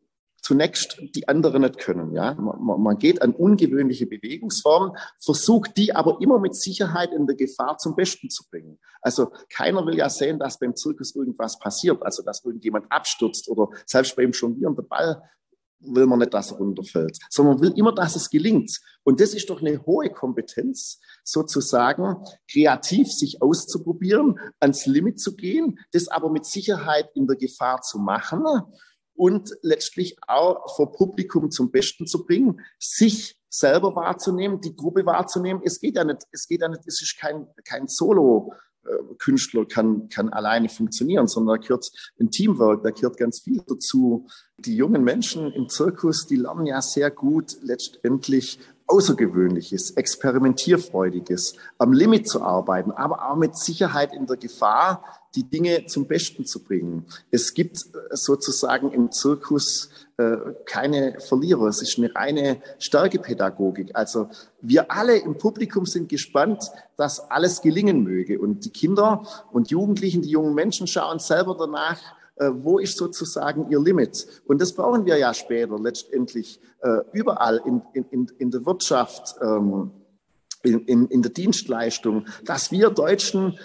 Speaker 3: zunächst die anderen nicht können. Ja? Man, man geht an ungewöhnliche Bewegungsformen, versucht die aber immer mit Sicherheit in der Gefahr zum Besten zu bringen. Also keiner will ja sehen, dass beim Zirkus irgendwas passiert, also dass irgendjemand abstürzt oder selbst beim Jonglieren der Ball will man nicht, dass er runterfällt, sondern will immer, dass es gelingt. Und das ist doch eine hohe Kompetenz, sozusagen kreativ sich auszuprobieren, ans Limit zu gehen, das aber mit Sicherheit in der Gefahr zu machen und letztlich auch vor Publikum zum Besten zu bringen, sich selber wahrzunehmen, die Gruppe wahrzunehmen. Es geht ja nicht, es geht ja nicht, es ist kein, kein Solo. Künstler kann, kann alleine funktionieren, sondern da gehört ein Teamwork, da gehört ganz viel dazu. Die jungen Menschen im Zirkus, die lernen ja sehr gut letztendlich Außergewöhnliches, Experimentierfreudiges, am Limit zu arbeiten, aber auch mit Sicherheit in der Gefahr, die Dinge zum Besten zu bringen. Es gibt äh, sozusagen im Zirkus äh, keine Verlierer. Es ist eine reine Stärkepädagogik. Also wir alle im Publikum sind gespannt, dass alles gelingen möge. Und die Kinder und Jugendlichen, die jungen Menschen schauen selber danach, äh, wo ist sozusagen ihr Limit? Und das brauchen wir ja später letztendlich äh, überall in, in, in der Wirtschaft, ähm, in, in, in der Dienstleistung, dass wir Deutschen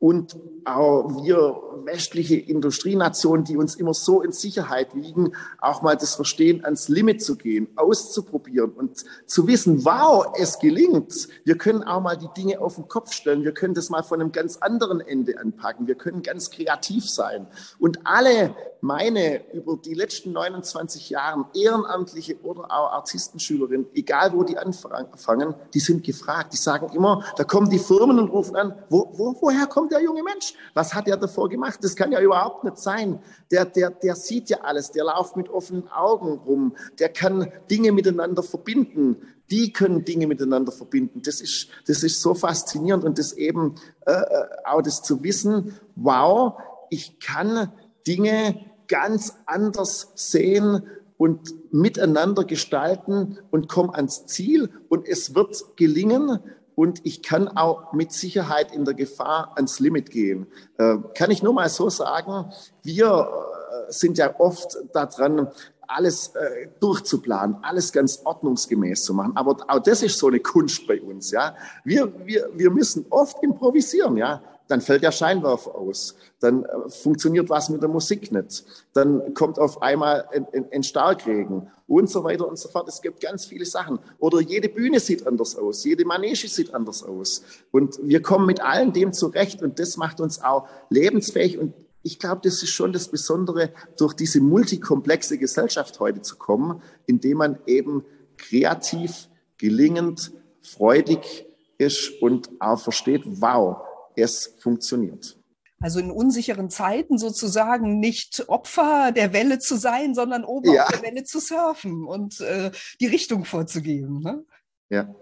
Speaker 3: und auch wir westliche Industrienationen, die uns immer so in Sicherheit wiegen, auch mal das Verstehen ans Limit zu gehen, auszuprobieren und zu wissen, wow, es gelingt. Wir können auch mal die Dinge auf den Kopf stellen. Wir können das mal von einem ganz anderen Ende anpacken. Wir können ganz kreativ sein. Und alle meine über die letzten 29 Jahre ehrenamtliche oder auch Artistenschülerinnen, egal wo die anfangen, die sind gefragt. Die sagen immer, da kommen die Firmen und rufen an, wo, wo, woher kommt der junge Mensch? Was hat er davor gemacht? Das kann ja überhaupt nicht sein. Der, der, der sieht ja alles, der läuft mit offenen Augen rum, der kann Dinge miteinander verbinden. Die können Dinge miteinander verbinden. Das ist, das ist so faszinierend und das eben äh, äh auch das zu wissen, wow, ich kann Dinge ganz anders sehen und miteinander gestalten und komme ans Ziel und es wird gelingen und ich kann auch mit Sicherheit in der Gefahr ans Limit gehen. Äh, kann ich nur mal so sagen, wir äh, sind ja oft daran, alles äh, durchzuplanen, alles ganz ordnungsgemäß zu machen. Aber auch das ist so eine Kunst bei uns, ja. Wir, wir, wir müssen oft improvisieren, ja dann fällt der Scheinwerfer aus, dann äh, funktioniert was mit der Musik nicht, dann kommt auf einmal ein, ein, ein, Starkregen und so weiter und so fort. Es gibt ganz viele Sachen. Oder jede Bühne sieht anders aus, jede Manege sieht anders aus. Und wir kommen mit allem dem zurecht und das macht uns auch lebensfähig und ich glaube, das ist schon das Besondere, durch diese multikomplexe Gesellschaft heute zu kommen, indem man eben kreativ, gelingend, freudig ist und auch versteht, wow, es funktioniert.
Speaker 2: Also in unsicheren Zeiten sozusagen nicht Opfer der Welle zu sein, sondern oben ja. auf der Welle zu surfen und äh, die Richtung vorzugeben. Ne?
Speaker 3: Ja.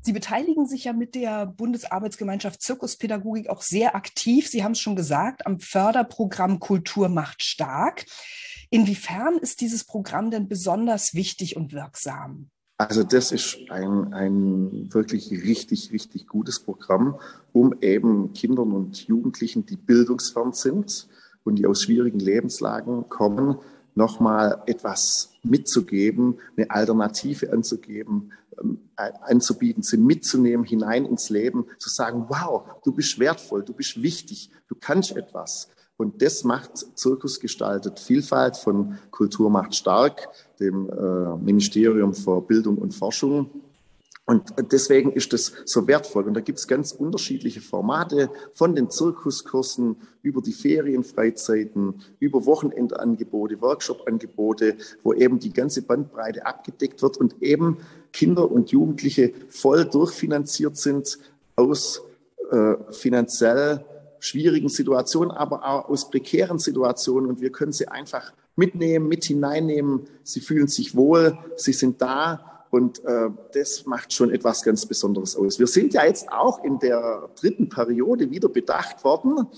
Speaker 2: Sie beteiligen sich ja mit der Bundesarbeitsgemeinschaft Zirkuspädagogik auch sehr aktiv. Sie haben es schon gesagt, am Förderprogramm Kultur macht stark. Inwiefern ist dieses Programm denn besonders wichtig und wirksam?
Speaker 3: Also das ist ein, ein wirklich richtig, richtig gutes Programm, um eben Kindern und Jugendlichen, die bildungsfern sind und die aus schwierigen Lebenslagen kommen, nochmal etwas mitzugeben, eine Alternative anzugeben, ähm, anzubieten, sie mitzunehmen hinein ins Leben, zu sagen, wow, du bist wertvoll, du bist wichtig, du kannst etwas. Und das macht Zirkus gestaltet Vielfalt von Kultur macht stark, dem äh, Ministerium für Bildung und Forschung und deswegen ist das so wertvoll. Und da gibt es ganz unterschiedliche Formate von den Zirkuskursen über die Ferienfreizeiten, über Wochenendangebote, Workshop-Angebote, wo eben die ganze Bandbreite abgedeckt wird und eben Kinder und Jugendliche voll durchfinanziert sind aus äh, finanziell schwierigen Situationen, aber auch aus prekären Situationen. Und wir können sie einfach mitnehmen, mit hineinnehmen. Sie fühlen sich wohl, sie sind da und äh, das macht schon etwas ganz Besonderes aus. Wir sind ja jetzt auch in der dritten Periode wieder bedacht worden.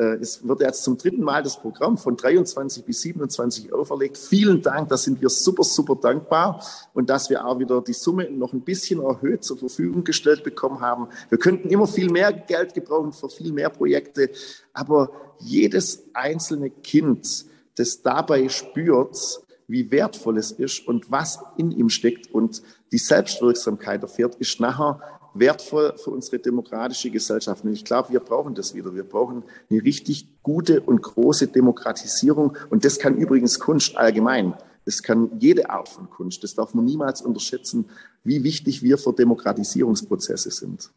Speaker 3: Äh, es wird jetzt zum dritten Mal das Programm von 23 bis 27 auferlegt. Vielen Dank, da sind wir super, super dankbar. Und dass wir auch wieder die Summe noch ein bisschen erhöht zur Verfügung gestellt bekommen haben. Wir könnten immer viel mehr Geld gebrauchen für viel mehr Projekte. Aber jedes einzelne Kind, das dabei spürt, wie wertvoll es ist und was in ihm steckt und die Selbstwirksamkeit erfährt, ist nachher wertvoll für unsere demokratische Gesellschaft. Und ich glaube, wir brauchen das wieder. Wir brauchen eine richtig gute und große Demokratisierung. Und das kann übrigens Kunst allgemein. Das kann jede Art von Kunst. Das darf man niemals unterschätzen, wie wichtig wir für Demokratisierungsprozesse sind.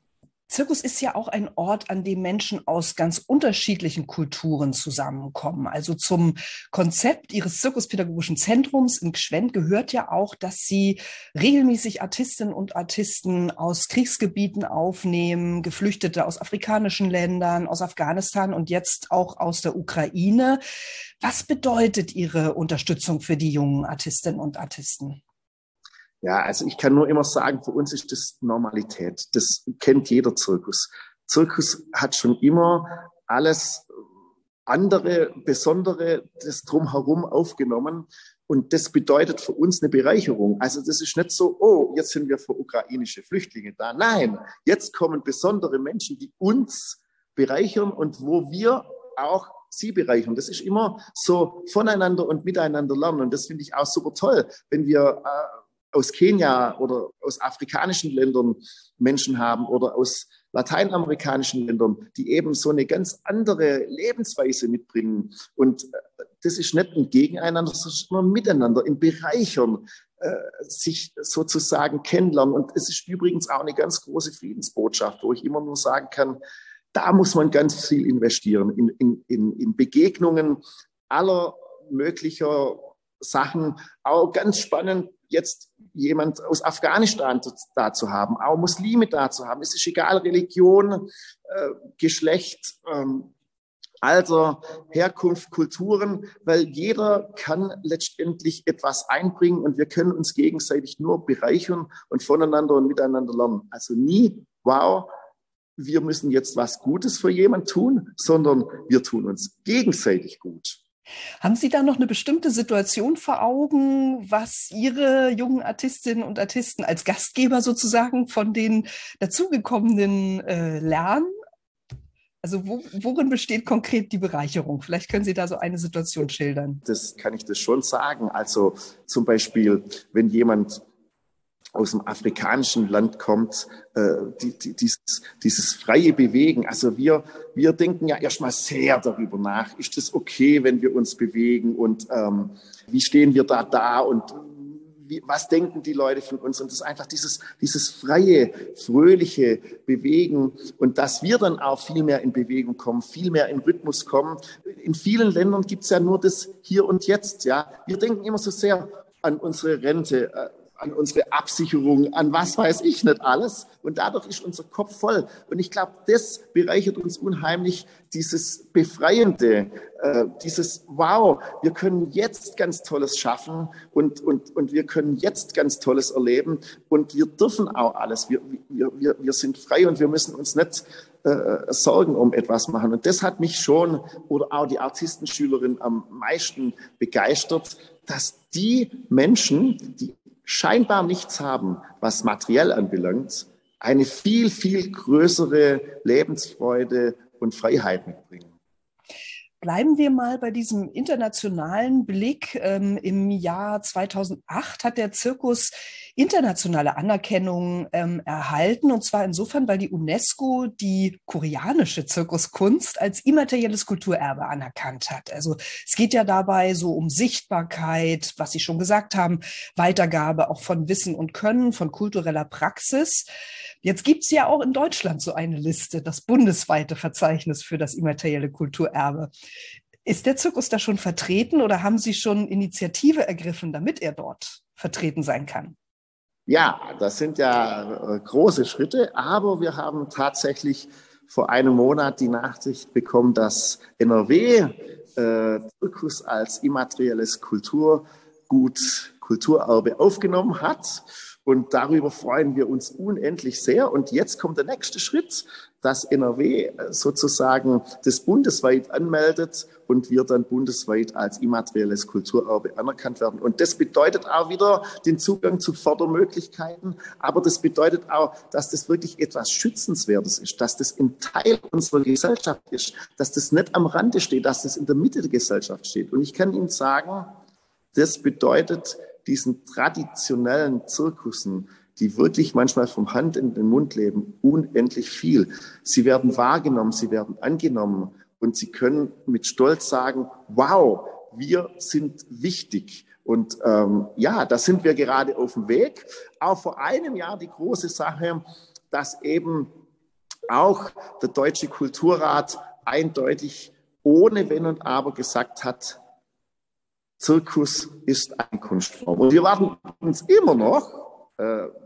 Speaker 2: Zirkus ist ja auch ein Ort, an dem Menschen aus ganz unterschiedlichen Kulturen zusammenkommen. Also zum Konzept Ihres Zirkuspädagogischen Zentrums in Gschwend gehört ja auch, dass Sie regelmäßig Artistinnen und Artisten aus Kriegsgebieten aufnehmen, Geflüchtete aus afrikanischen Ländern, aus Afghanistan und jetzt auch aus der Ukraine. Was bedeutet Ihre Unterstützung für die jungen Artistinnen und Artisten?
Speaker 3: Ja, also ich kann nur immer sagen, für uns ist das Normalität. Das kennt jeder Zirkus. Zirkus hat schon immer alles andere, besondere, das drumherum aufgenommen. Und das bedeutet für uns eine Bereicherung. Also das ist nicht so, oh, jetzt sind wir für ukrainische Flüchtlinge da. Nein, jetzt kommen besondere Menschen, die uns bereichern und wo wir auch sie bereichern. Das ist immer so voneinander und miteinander lernen. Und das finde ich auch super toll, wenn wir äh, aus Kenia oder aus afrikanischen Ländern Menschen haben oder aus lateinamerikanischen Ländern, die eben so eine ganz andere Lebensweise mitbringen. Und äh, das ist nicht ein Gegeneinander, sondern miteinander, in Bereichern, äh, sich sozusagen kennenlernen. Und es ist übrigens auch eine ganz große Friedensbotschaft, wo ich immer nur sagen kann, da muss man ganz viel investieren in, in, in, in Begegnungen aller möglicher Sachen. Auch ganz spannend, jetzt jemand aus Afghanistan da zu haben, auch Muslime da zu haben. Es ist egal, Religion, äh, Geschlecht, ähm, Alter, Herkunft, Kulturen, weil jeder kann letztendlich etwas einbringen und wir können uns gegenseitig nur bereichern und voneinander und miteinander lernen. Also nie, wow, wir müssen jetzt was Gutes für jemanden tun, sondern wir tun uns gegenseitig gut.
Speaker 2: Haben Sie da noch eine bestimmte Situation vor Augen, was Ihre jungen Artistinnen und Artisten als Gastgeber sozusagen von den dazugekommenen äh, lernen? Also wo, worin besteht konkret die Bereicherung? Vielleicht können Sie da so eine Situation schildern.
Speaker 3: Das kann ich das schon sagen. Also zum Beispiel, wenn jemand aus dem afrikanischen Land kommt, äh, die, die, dieses, dieses freie Bewegen. Also wir, wir denken ja erstmal sehr darüber nach, ist es okay, wenn wir uns bewegen und ähm, wie stehen wir da da und wie, was denken die Leute von uns? Und das ist einfach dieses, dieses freie, fröhliche Bewegen und dass wir dann auch viel mehr in Bewegung kommen, viel mehr in Rhythmus kommen. In vielen Ländern gibt's ja nur das Hier und Jetzt. Ja, Wir denken immer so sehr an unsere Rente, äh, an unsere Absicherung, an was weiß ich nicht alles. Und dadurch ist unser Kopf voll. Und ich glaube, das bereichert uns unheimlich, dieses Befreiende, äh, dieses Wow, wir können jetzt ganz Tolles schaffen und, und, und wir können jetzt ganz Tolles erleben und wir dürfen auch alles. Wir, wir, wir, wir sind frei und wir müssen uns nicht äh, Sorgen um etwas machen. Und das hat mich schon oder auch die Artistenschülerin am meisten begeistert, dass die Menschen, die scheinbar nichts haben, was materiell anbelangt, eine viel, viel größere Lebensfreude und Freiheit mitbringen.
Speaker 2: Bleiben wir mal bei diesem internationalen Blick. Ähm, Im Jahr 2008 hat der Zirkus internationale Anerkennung ähm, erhalten. Und zwar insofern, weil die UNESCO die koreanische Zirkuskunst als immaterielles Kulturerbe anerkannt hat. Also es geht ja dabei so um Sichtbarkeit, was Sie schon gesagt haben, Weitergabe auch von Wissen und Können, von kultureller Praxis. Jetzt gibt's ja auch in Deutschland so eine Liste, das bundesweite Verzeichnis für das immaterielle Kulturerbe. Ist der Zirkus da schon vertreten oder haben Sie schon Initiative ergriffen, damit er dort vertreten sein kann?
Speaker 3: Ja, das sind ja äh, große Schritte, aber wir haben tatsächlich vor einem Monat die Nachricht bekommen, dass NRW äh, Zirkus als immaterielles Kulturgut, Kulturerbe aufgenommen hat. Und darüber freuen wir uns unendlich sehr. Und jetzt kommt der nächste Schritt, dass NRW sozusagen das bundesweit anmeldet und wir dann bundesweit als immaterielles Kulturerbe anerkannt werden. Und das bedeutet auch wieder den Zugang zu Fördermöglichkeiten. Aber das bedeutet auch, dass das wirklich etwas Schützenswertes ist, dass das ein Teil unserer Gesellschaft ist, dass das nicht am Rande steht, dass das in der Mitte der Gesellschaft steht. Und ich kann Ihnen sagen, das bedeutet, diesen traditionellen Zirkussen, die wirklich manchmal vom Hand in den Mund leben, unendlich viel. Sie werden wahrgenommen, sie werden angenommen und sie können mit Stolz sagen, wow, wir sind wichtig. Und ähm, ja, da sind wir gerade auf dem Weg. Auch vor einem Jahr die große Sache, dass eben auch der Deutsche Kulturrat eindeutig ohne Wenn und Aber gesagt hat, Zirkus ist eine Kunstform. Und wir warten uns immer noch,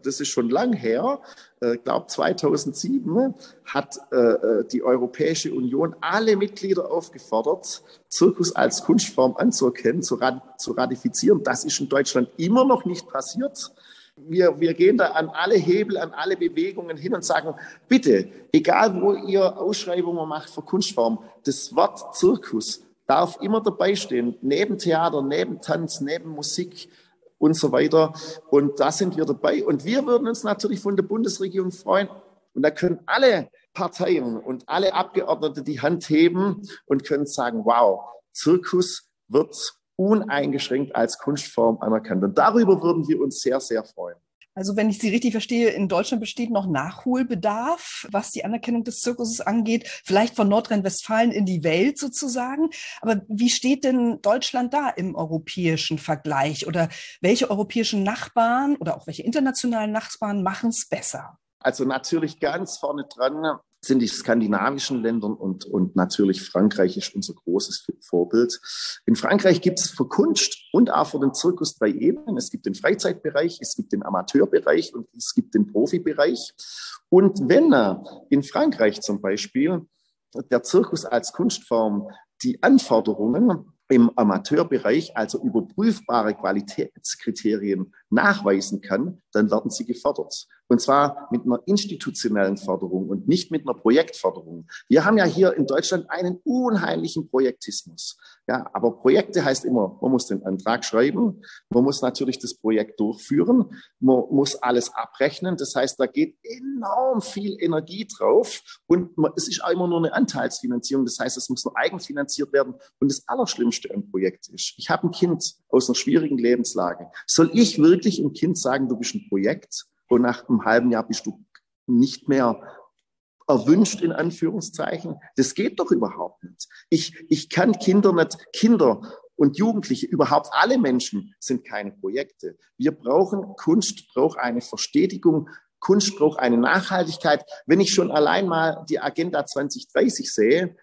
Speaker 3: das ist schon lang her, ich äh, glaube 2007 hat äh, die Europäische Union alle Mitglieder aufgefordert, Zirkus als Kunstform anzuerkennen, zu, ratifizieren. Das ist in Deutschland immer noch nicht passiert. Wir, wir gehen da an alle Hebel, an alle Bewegungen hin und sagen, bitte, egal wo ihr Ausschreibungen macht für Kunstform, das Wort Zirkus darf immer dabei stehen, neben Theater, neben Tanz, neben Musik und so weiter. Und da sind wir dabei. Und wir würden uns natürlich von der Bundesregierung freuen. Und da können alle Parteien und alle Abgeordnete die Hand heben und können sagen, wow, Zirkus wird uneingeschränkt als Kunstform anerkannt. Und darüber würden wir uns sehr, sehr freuen.
Speaker 2: Also wenn ich Sie richtig verstehe, in Deutschland besteht noch Nachholbedarf, was die Anerkennung des Zirkuses angeht, vielleicht von Nordrhein-Westfalen in die Welt sozusagen. Aber wie steht denn Deutschland da im europäischen Vergleich? Oder welche europäischen Nachbarn oder auch welche internationalen Nachbarn machen es besser?
Speaker 3: Also natürlich ganz vorne dran sind die skandinavischen Ländern und, und natürlich Frankreich ist unser großes Vorbild. In Frankreich gibt es für Kunst und auch für den Zirkus drei Ebenen. Es gibt den Freizeitbereich, es gibt den Amateurbereich und es gibt den Profibereich. Und wenn in Frankreich zum Beispiel der Zirkus als Kunstform die Anforderungen im Amateurbereich, also überprüfbare Qualitätskriterien nachweisen kann, dann werden sie gefördert. Und zwar mit einer institutionellen Förderung und nicht mit einer Projektförderung. Wir haben ja hier in Deutschland einen unheimlichen Projektismus. Ja, aber Projekte heißt immer, man muss den Antrag schreiben, man muss natürlich das Projekt durchführen, man muss alles abrechnen. Das heißt, da geht enorm viel Energie drauf und man, es ist auch immer nur eine Anteilsfinanzierung. Das heißt, es muss nur eigenfinanziert werden. Und das Allerschlimmste am Projekt ist, ich habe ein Kind aus einer schwierigen Lebenslage. Soll ich wirklich einem Kind sagen, du bist ein Projekt und nach einem halben Jahr bist du nicht mehr erwünscht in Anführungszeichen. Das geht doch überhaupt nicht. Ich, ich kann Kinder nicht, Kinder und Jugendliche, überhaupt alle Menschen sind keine Projekte. Wir brauchen Kunst, braucht eine Verstetigung, Kunst braucht eine Nachhaltigkeit. Wenn ich schon allein mal die Agenda 2030 sehe,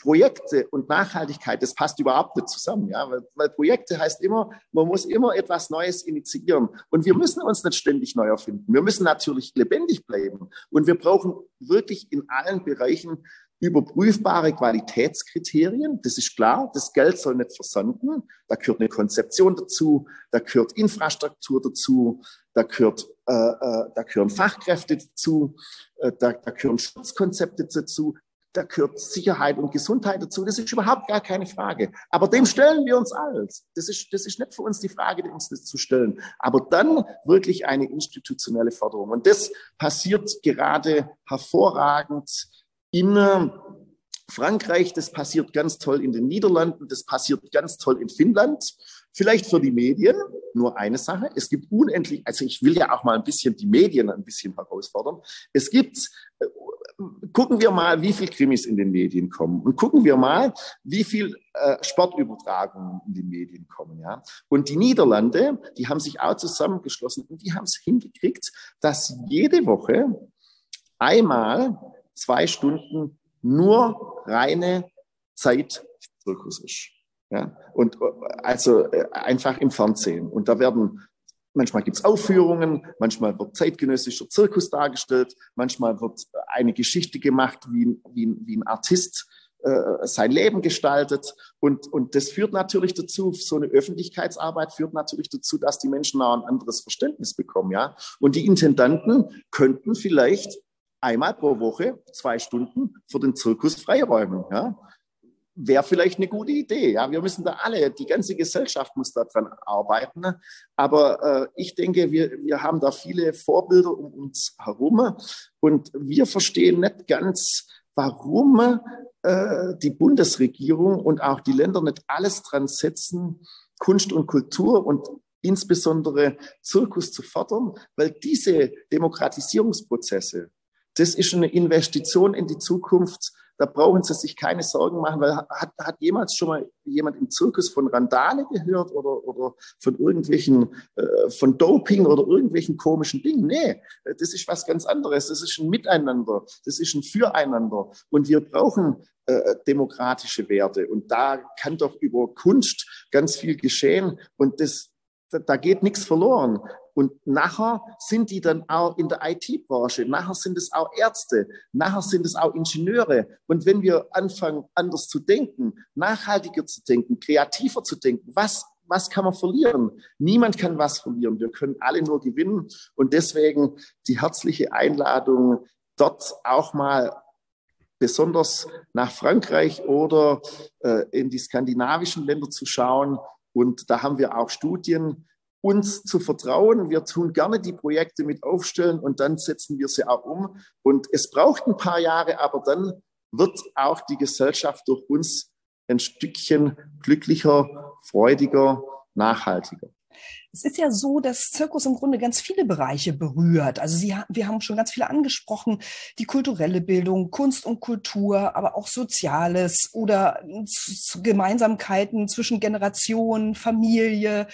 Speaker 3: Projekte und Nachhaltigkeit, das passt überhaupt nicht zusammen, ja, weil, weil, Projekte heißt immer, man muss immer etwas Neues initiieren und wir müssen uns nicht ständig neu erfinden. Wir müssen natürlich lebendig bleiben und wir brauchen wirklich in allen Bereichen überprüfbare Qualitätskriterien. Das ist klar. Das Geld soll nicht versanden. Da gehört eine Konzeption dazu. Da gehört Infrastruktur dazu. Da gehört, äh, äh, da gehören Fachkräfte dazu. Äh, da, da gehören Schutzkonzepte dazu da gehört Sicherheit und Gesundheit dazu. Das ist überhaupt gar keine Frage. Aber dem stellen wir uns alles. Das ist, das ist nicht für uns die Frage, uns das zu stellen. Aber dann wirklich eine institutionelle Förderung. Und das passiert gerade hervorragend in äh, Frankreich, das passiert ganz toll in den Niederlanden, das passiert ganz toll in Finnland. Vielleicht für die Medien nur eine Sache. Es gibt unendlich, also ich will ja auch mal ein bisschen die Medien ein bisschen herausfordern. Es gibt äh, gucken wir mal, wie viel Krimis in den Medien kommen und gucken wir mal, wie viel äh, Sportübertragungen in den Medien kommen. Ja? Und die Niederlande, die haben sich auch zusammengeschlossen und die haben es hingekriegt, dass jede Woche einmal zwei Stunden nur reine Zeitzirkus ist. Ja? Und äh, also äh, einfach im Fernsehen. Und da werden Manchmal gibt es Aufführungen, manchmal wird zeitgenössischer Zirkus dargestellt, manchmal wird eine Geschichte gemacht, wie, wie, wie ein Artist äh, sein Leben gestaltet. Und, und das führt natürlich dazu, so eine Öffentlichkeitsarbeit führt natürlich dazu, dass die Menschen auch ein anderes Verständnis bekommen. Ja? Und die Intendanten könnten vielleicht einmal pro Woche zwei Stunden für den Zirkus freiräumen. Ja? Wäre vielleicht eine gute Idee. Ja, wir müssen da alle, die ganze Gesellschaft muss daran arbeiten. Aber äh, ich denke, wir, wir haben da viele Vorbilder um uns herum und wir verstehen nicht ganz, warum äh, die Bundesregierung und auch die Länder nicht alles dran setzen, Kunst und Kultur und insbesondere Zirkus zu fördern, weil diese Demokratisierungsprozesse, das ist eine Investition in die Zukunft, da brauchen Sie sich keine Sorgen machen, weil hat, hat jemals schon mal jemand im Zirkus von Randale gehört oder, oder von irgendwelchen, äh, von Doping oder irgendwelchen komischen Dingen? Nee, das ist was ganz anderes. Das ist ein Miteinander, das ist ein Füreinander. Und wir brauchen äh, demokratische Werte. Und da kann doch über Kunst ganz viel geschehen. Und das, da geht nichts verloren. Und nachher sind die dann auch in der IT-Branche, nachher sind es auch Ärzte, nachher sind es auch Ingenieure. Und wenn wir anfangen, anders zu denken, nachhaltiger zu denken, kreativer zu denken, was, was kann man verlieren? Niemand kann was verlieren. Wir können alle nur gewinnen. Und deswegen die herzliche Einladung, dort auch mal besonders nach Frankreich oder äh, in die skandinavischen Länder zu schauen. Und da haben wir auch Studien, uns zu vertrauen. Wir tun gerne die Projekte mit aufstellen und dann setzen wir sie auch um. Und es braucht ein paar Jahre, aber dann wird auch die Gesellschaft durch uns ein Stückchen glücklicher, freudiger, nachhaltiger.
Speaker 2: Es ist ja so, dass Zirkus im Grunde ganz viele Bereiche berührt. Also Sie, wir haben schon ganz viele angesprochen, die kulturelle Bildung, Kunst und Kultur, aber auch Soziales oder Gemeinsamkeiten zwischen Generationen, Familie,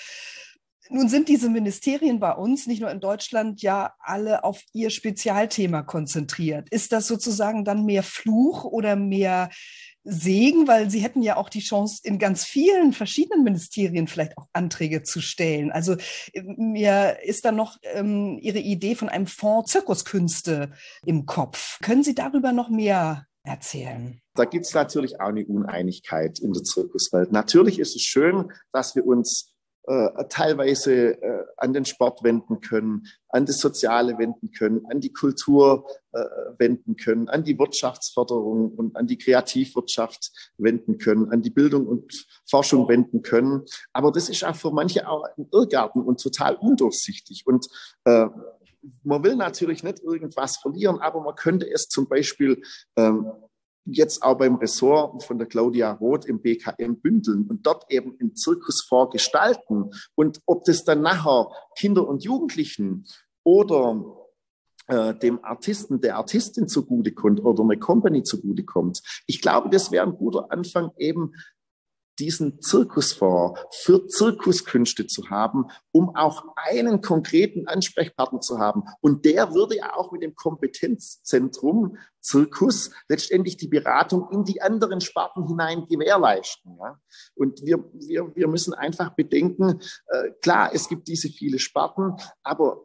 Speaker 2: nun sind diese Ministerien bei uns, nicht nur in Deutschland, ja alle auf ihr Spezialthema konzentriert. Ist das sozusagen dann mehr Fluch oder mehr Segen, weil sie hätten ja auch die Chance, in ganz vielen verschiedenen Ministerien vielleicht auch Anträge zu stellen. Also mir ist da noch ähm, Ihre Idee von einem Fonds Zirkuskünste im Kopf. Können Sie darüber noch mehr erzählen?
Speaker 3: Da gibt es natürlich auch eine Uneinigkeit in der Zirkuswelt. Natürlich ist es schön, dass wir uns teilweise äh, an den Sport wenden können, an das Soziale wenden können, an die Kultur äh, wenden können, an die Wirtschaftsförderung und an die Kreativwirtschaft wenden können, an die Bildung und Forschung wenden können. Aber das ist auch für manche auch ein Irrgarten und total undurchsichtig. Und äh, man will natürlich nicht irgendwas verlieren, aber man könnte es zum Beispiel ähm, jetzt auch beim Ressort von der Claudia Roth im BKM bündeln und dort eben einen Zirkusfonds gestalten. Und ob das dann nachher Kinder und Jugendlichen oder äh, dem Artisten, der Artistin zugutekommt oder eine Company zugutekommt. Ich glaube, das wäre ein guter Anfang, eben diesen Zirkusfonds für Zirkuskünste zu haben, um auch einen konkreten Ansprechpartner zu haben. Und der würde ja auch mit dem Kompetenzzentrum Zirkus letztendlich die Beratung in die anderen Sparten hinein gewährleisten. Ja? Und wir, wir, wir müssen einfach bedenken, äh, klar, es gibt diese viele Sparten, aber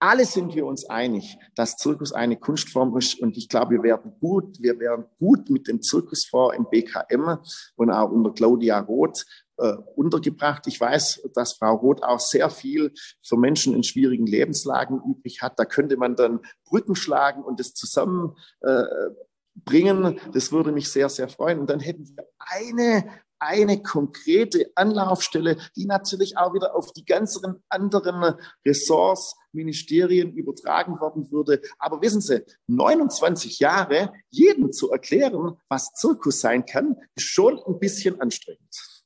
Speaker 3: alle sind wir uns einig, dass Zirkus eine Kunstform ist und ich glaube, wir werden gut, wir werden gut mit dem Zirkusfonds im BKM und auch unter Claudia Roth äh, untergebracht. Ich weiß, dass Frau Roth auch sehr viel für Menschen in schwierigen Lebenslagen übrig hat. Da könnte man dann Brücken schlagen und das zusammen äh, bringen. Das würde mich sehr, sehr freuen. Und dann hätten wir eine eine konkrete Anlaufstelle, die natürlich auch wieder auf die ganzen anderen Ressorts, Ministerien übertragen worden würde. Aber wissen Sie, 29 Jahre jedem zu erklären, was Zirkus sein kann, ist schon ein bisschen anstrengend.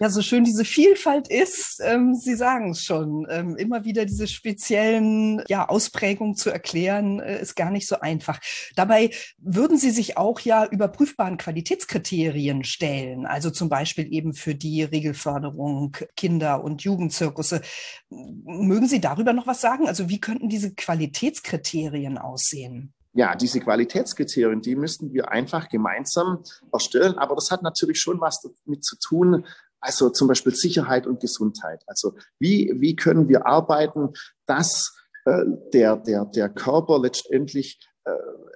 Speaker 2: Ja, so schön diese Vielfalt ist, ähm, Sie sagen es schon, ähm, immer wieder diese speziellen ja, Ausprägungen zu erklären, äh, ist gar nicht so einfach. Dabei würden Sie sich auch ja überprüfbaren Qualitätskriterien stellen, also zum Beispiel eben für die Regelförderung Kinder- und Jugendzirkusse. Mögen Sie darüber noch was sagen? Also wie könnten diese Qualitätskriterien aussehen?
Speaker 3: ja, diese Qualitätskriterien, die müssten wir einfach gemeinsam erstellen. Aber das hat natürlich schon was damit zu tun, also zum Beispiel Sicherheit und Gesundheit. Also wie, wie können wir arbeiten, dass äh, der, der, der Körper letztendlich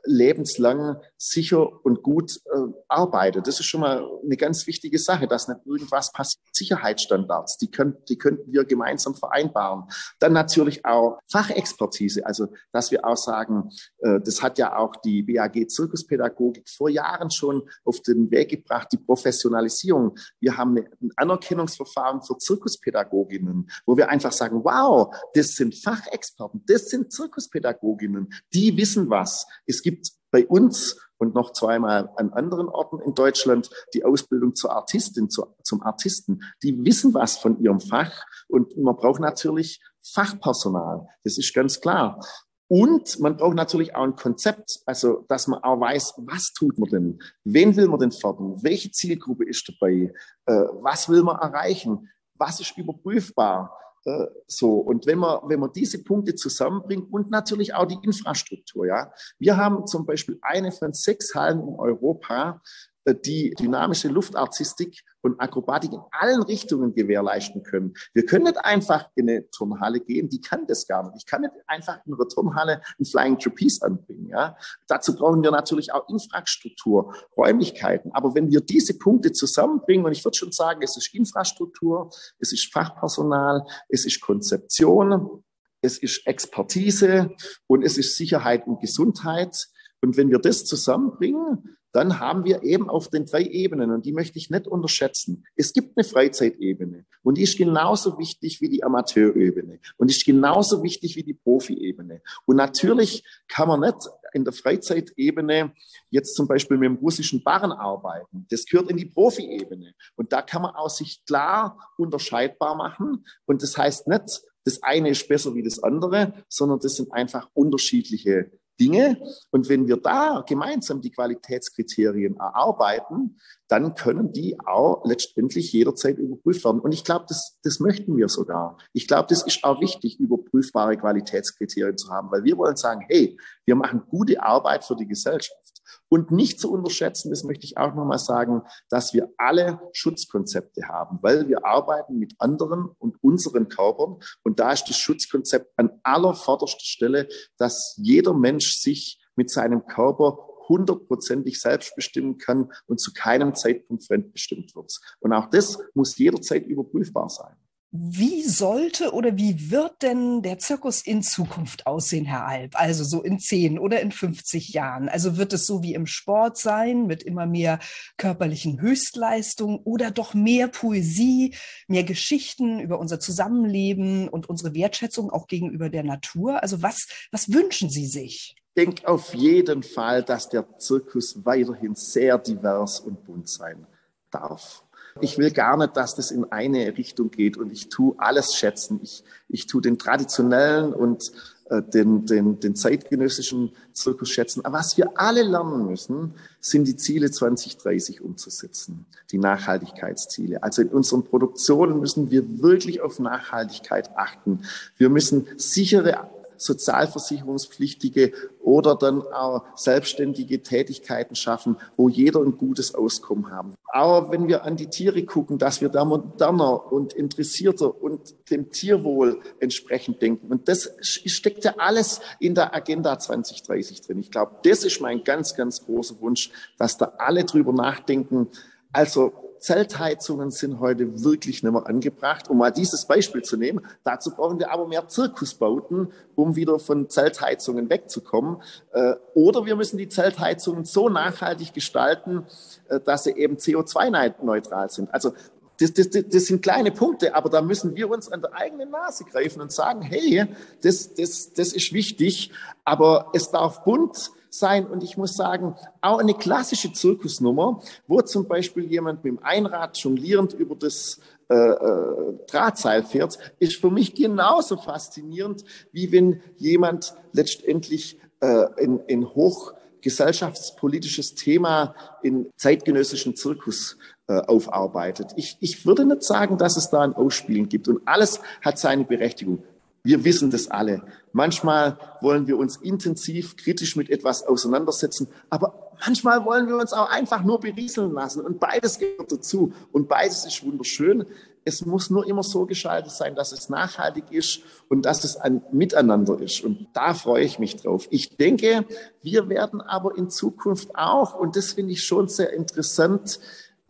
Speaker 3: lebenslang sicher und gut äh, arbeitet. Das ist schon mal eine ganz wichtige Sache, dass nicht irgendwas passiert. Sicherheitsstandards, die, können, die könnten wir gemeinsam vereinbaren. Dann natürlich auch Fachexpertise, also dass wir auch sagen, äh, das hat ja auch die BAG Zirkuspädagogik vor Jahren schon auf den Weg gebracht, die Professionalisierung. Wir haben ein Anerkennungsverfahren für Zirkuspädagoginnen, wo wir einfach sagen, wow, das sind Fachexperten, das sind Zirkuspädagoginnen, die wissen was. Es gibt bei uns und noch zweimal an anderen Orten in Deutschland die Ausbildung zur Artistin, zur, zum Artisten. Die wissen was von ihrem Fach und man braucht natürlich Fachpersonal. Das ist ganz klar. Und man braucht natürlich auch ein Konzept, also dass man auch weiß, was tut man denn? Wen will man denn fördern? Welche Zielgruppe ist dabei? Äh, was will man erreichen? Was ist überprüfbar? Äh, so, und wenn man, wenn man diese Punkte zusammenbringt und natürlich auch die Infrastruktur, ja. Wir haben zum Beispiel eine von sechs Hallen in Europa, die dynamische Luftartistik und Akrobatik in allen Richtungen gewährleisten können. Wir können nicht einfach in eine Turnhalle gehen, die kann das gar nicht. Ich kann nicht einfach in einer Turnhalle ein Flying Trapeze anbringen. Ja? Dazu brauchen wir natürlich auch Infrastruktur, Räumlichkeiten. Aber wenn wir diese Punkte zusammenbringen, und ich würde schon sagen, es ist Infrastruktur, es ist Fachpersonal, es ist Konzeption, es ist Expertise und es ist Sicherheit und Gesundheit. Und wenn wir das zusammenbringen, dann haben wir eben auf den drei Ebenen, und die möchte ich nicht unterschätzen. Es gibt eine Freizeitebene und die ist genauso wichtig wie die Amateurebene und ist genauso wichtig wie die Profiebene. Und natürlich kann man nicht in der Freizeitebene jetzt zum Beispiel mit dem russischen Barren arbeiten. Das gehört in die Profiebene. Und da kann man auch sich klar unterscheidbar machen. Und das heißt nicht, das eine ist besser wie das andere, sondern das sind einfach unterschiedliche Dinge. Und wenn wir da gemeinsam die Qualitätskriterien erarbeiten, dann können die auch letztendlich jederzeit überprüft werden. Und ich glaube, das, das möchten wir sogar. Ich glaube, das ist auch wichtig, überprüfbare Qualitätskriterien zu haben, weil wir wollen sagen, hey, wir machen gute Arbeit für die Gesellschaft. Und nicht zu unterschätzen, das möchte ich auch nochmal sagen, dass wir alle Schutzkonzepte haben, weil wir arbeiten mit anderen und unseren Körpern. Und da ist das Schutzkonzept an aller vorderster Stelle, dass jeder Mensch sich mit seinem Körper hundertprozentig selbst bestimmen kann und zu keinem Zeitpunkt fremdbestimmt wird. Und auch das muss jederzeit überprüfbar sein.
Speaker 2: Wie sollte oder wie wird denn der Zirkus in Zukunft aussehen, Herr Alp? Also so in 10 oder in 50 Jahren? Also wird es so wie im Sport sein, mit immer mehr körperlichen Höchstleistungen oder doch mehr Poesie, mehr Geschichten über unser Zusammenleben und unsere Wertschätzung auch gegenüber der Natur? Also was, was wünschen Sie sich?
Speaker 3: Ich denke auf jeden Fall, dass der Zirkus weiterhin sehr divers und bunt sein darf. Ich will gar nicht, dass das in eine Richtung geht und ich tue alles schätzen. Ich, ich tue den traditionellen und äh, den, den, den zeitgenössischen Zirkus schätzen. Aber was wir alle lernen müssen, sind die Ziele 2030 umzusetzen, die Nachhaltigkeitsziele. Also in unseren Produktionen müssen wir wirklich auf Nachhaltigkeit achten. Wir müssen sichere sozialversicherungspflichtige oder dann auch selbstständige Tätigkeiten schaffen, wo jeder ein gutes Auskommen haben. Aber wenn wir an die Tiere gucken, dass wir da moderner und interessierter und dem Tierwohl entsprechend denken. Und das steckt ja alles in der Agenda 2030 drin. Ich glaube, das ist mein ganz, ganz großer Wunsch, dass da alle drüber nachdenken. Also Zeltheizungen sind heute wirklich nicht mehr angebracht. Um mal dieses Beispiel zu nehmen, dazu brauchen wir aber mehr Zirkusbauten, um wieder von Zeltheizungen wegzukommen. Äh, oder wir müssen die Zeltheizungen so nachhaltig gestalten, äh, dass sie eben CO2-neutral sind. Also das, das, das sind kleine Punkte, aber da müssen wir uns an der eigenen Nase greifen und sagen, hey, das, das, das ist wichtig, aber es darf bunt sein. Und ich muss sagen, auch eine klassische Zirkusnummer, wo zum Beispiel jemand mit dem Einrad jonglierend über das äh, äh, Drahtseil fährt, ist für mich genauso faszinierend, wie wenn jemand letztendlich äh, in, in hoch gesellschaftspolitisches Thema in zeitgenössischen Zirkus äh, aufarbeitet. Ich, ich würde nicht sagen, dass es da ein Ausspielen gibt und alles hat seine Berechtigung. Wir wissen das alle. Manchmal wollen wir uns intensiv kritisch mit etwas auseinandersetzen, aber manchmal wollen wir uns auch einfach nur berieseln lassen und beides gehört dazu und beides ist wunderschön. Es muss nur immer so geschaltet sein, dass es nachhaltig ist und dass es ein Miteinander ist. Und da freue ich mich drauf. Ich denke, wir werden aber in Zukunft auch, und das finde ich schon sehr interessant,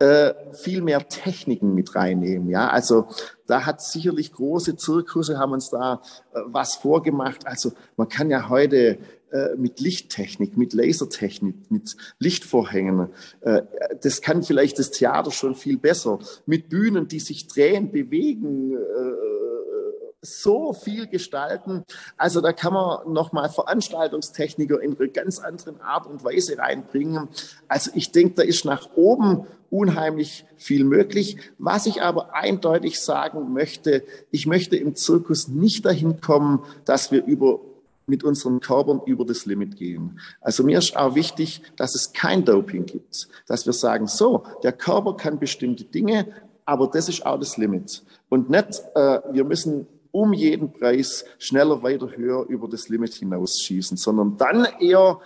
Speaker 3: äh, viel mehr Techniken mit reinnehmen. Ja, also da hat sicherlich große Zirkusse haben uns da äh, was vorgemacht. Also man kann ja heute äh, mit Lichttechnik, mit Lasertechnik, mit Lichtvorhängen. Äh, das kann vielleicht das Theater schon viel besser. Mit Bühnen, die sich drehen, bewegen, äh, so viel gestalten. Also da kann man nochmal Veranstaltungstechniker in einer ganz anderen Art und Weise reinbringen. Also ich denke, da ist nach oben unheimlich viel möglich. Was ich aber eindeutig sagen möchte, ich möchte im Zirkus nicht dahin kommen, dass wir über mit unseren Körpern über das Limit gehen. Also mir ist auch wichtig, dass es kein Doping gibt, dass wir sagen, so, der Körper kann bestimmte Dinge, aber das ist auch das Limit. Und nicht, äh, wir müssen um jeden Preis schneller, weiter, höher über das Limit hinausschießen, sondern dann eher,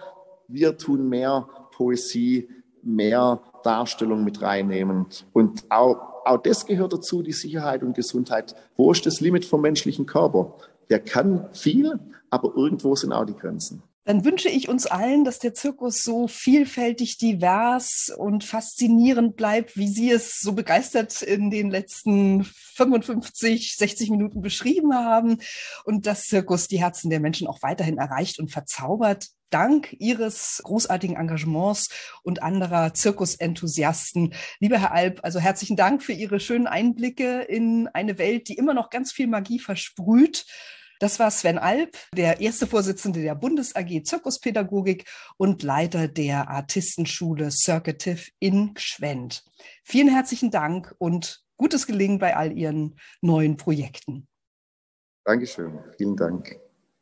Speaker 3: wir tun mehr Poesie, mehr Darstellung mit reinnehmen. Und auch, auch das gehört dazu, die Sicherheit und Gesundheit. Wo ist das Limit vom menschlichen Körper? Der kann viel, aber irgendwo sind auch die Grenzen.
Speaker 2: Dann wünsche ich uns allen, dass der Zirkus so vielfältig, divers und faszinierend bleibt, wie Sie es so begeistert in den letzten 55, 60 Minuten beschrieben haben und dass Zirkus die Herzen der Menschen auch weiterhin erreicht und verzaubert. Dank Ihres großartigen Engagements und anderer Zirkusenthusiasten. Lieber Herr Alp, also herzlichen Dank für Ihre schönen Einblicke in eine Welt, die immer noch ganz viel Magie versprüht. Das war Sven Alp, der erste Vorsitzende der Bundes AG Zirkuspädagogik und Leiter der Artistenschule Circative in Gschwend. Vielen herzlichen Dank und gutes Gelingen bei all Ihren neuen Projekten.
Speaker 3: Dankeschön. Vielen Dank.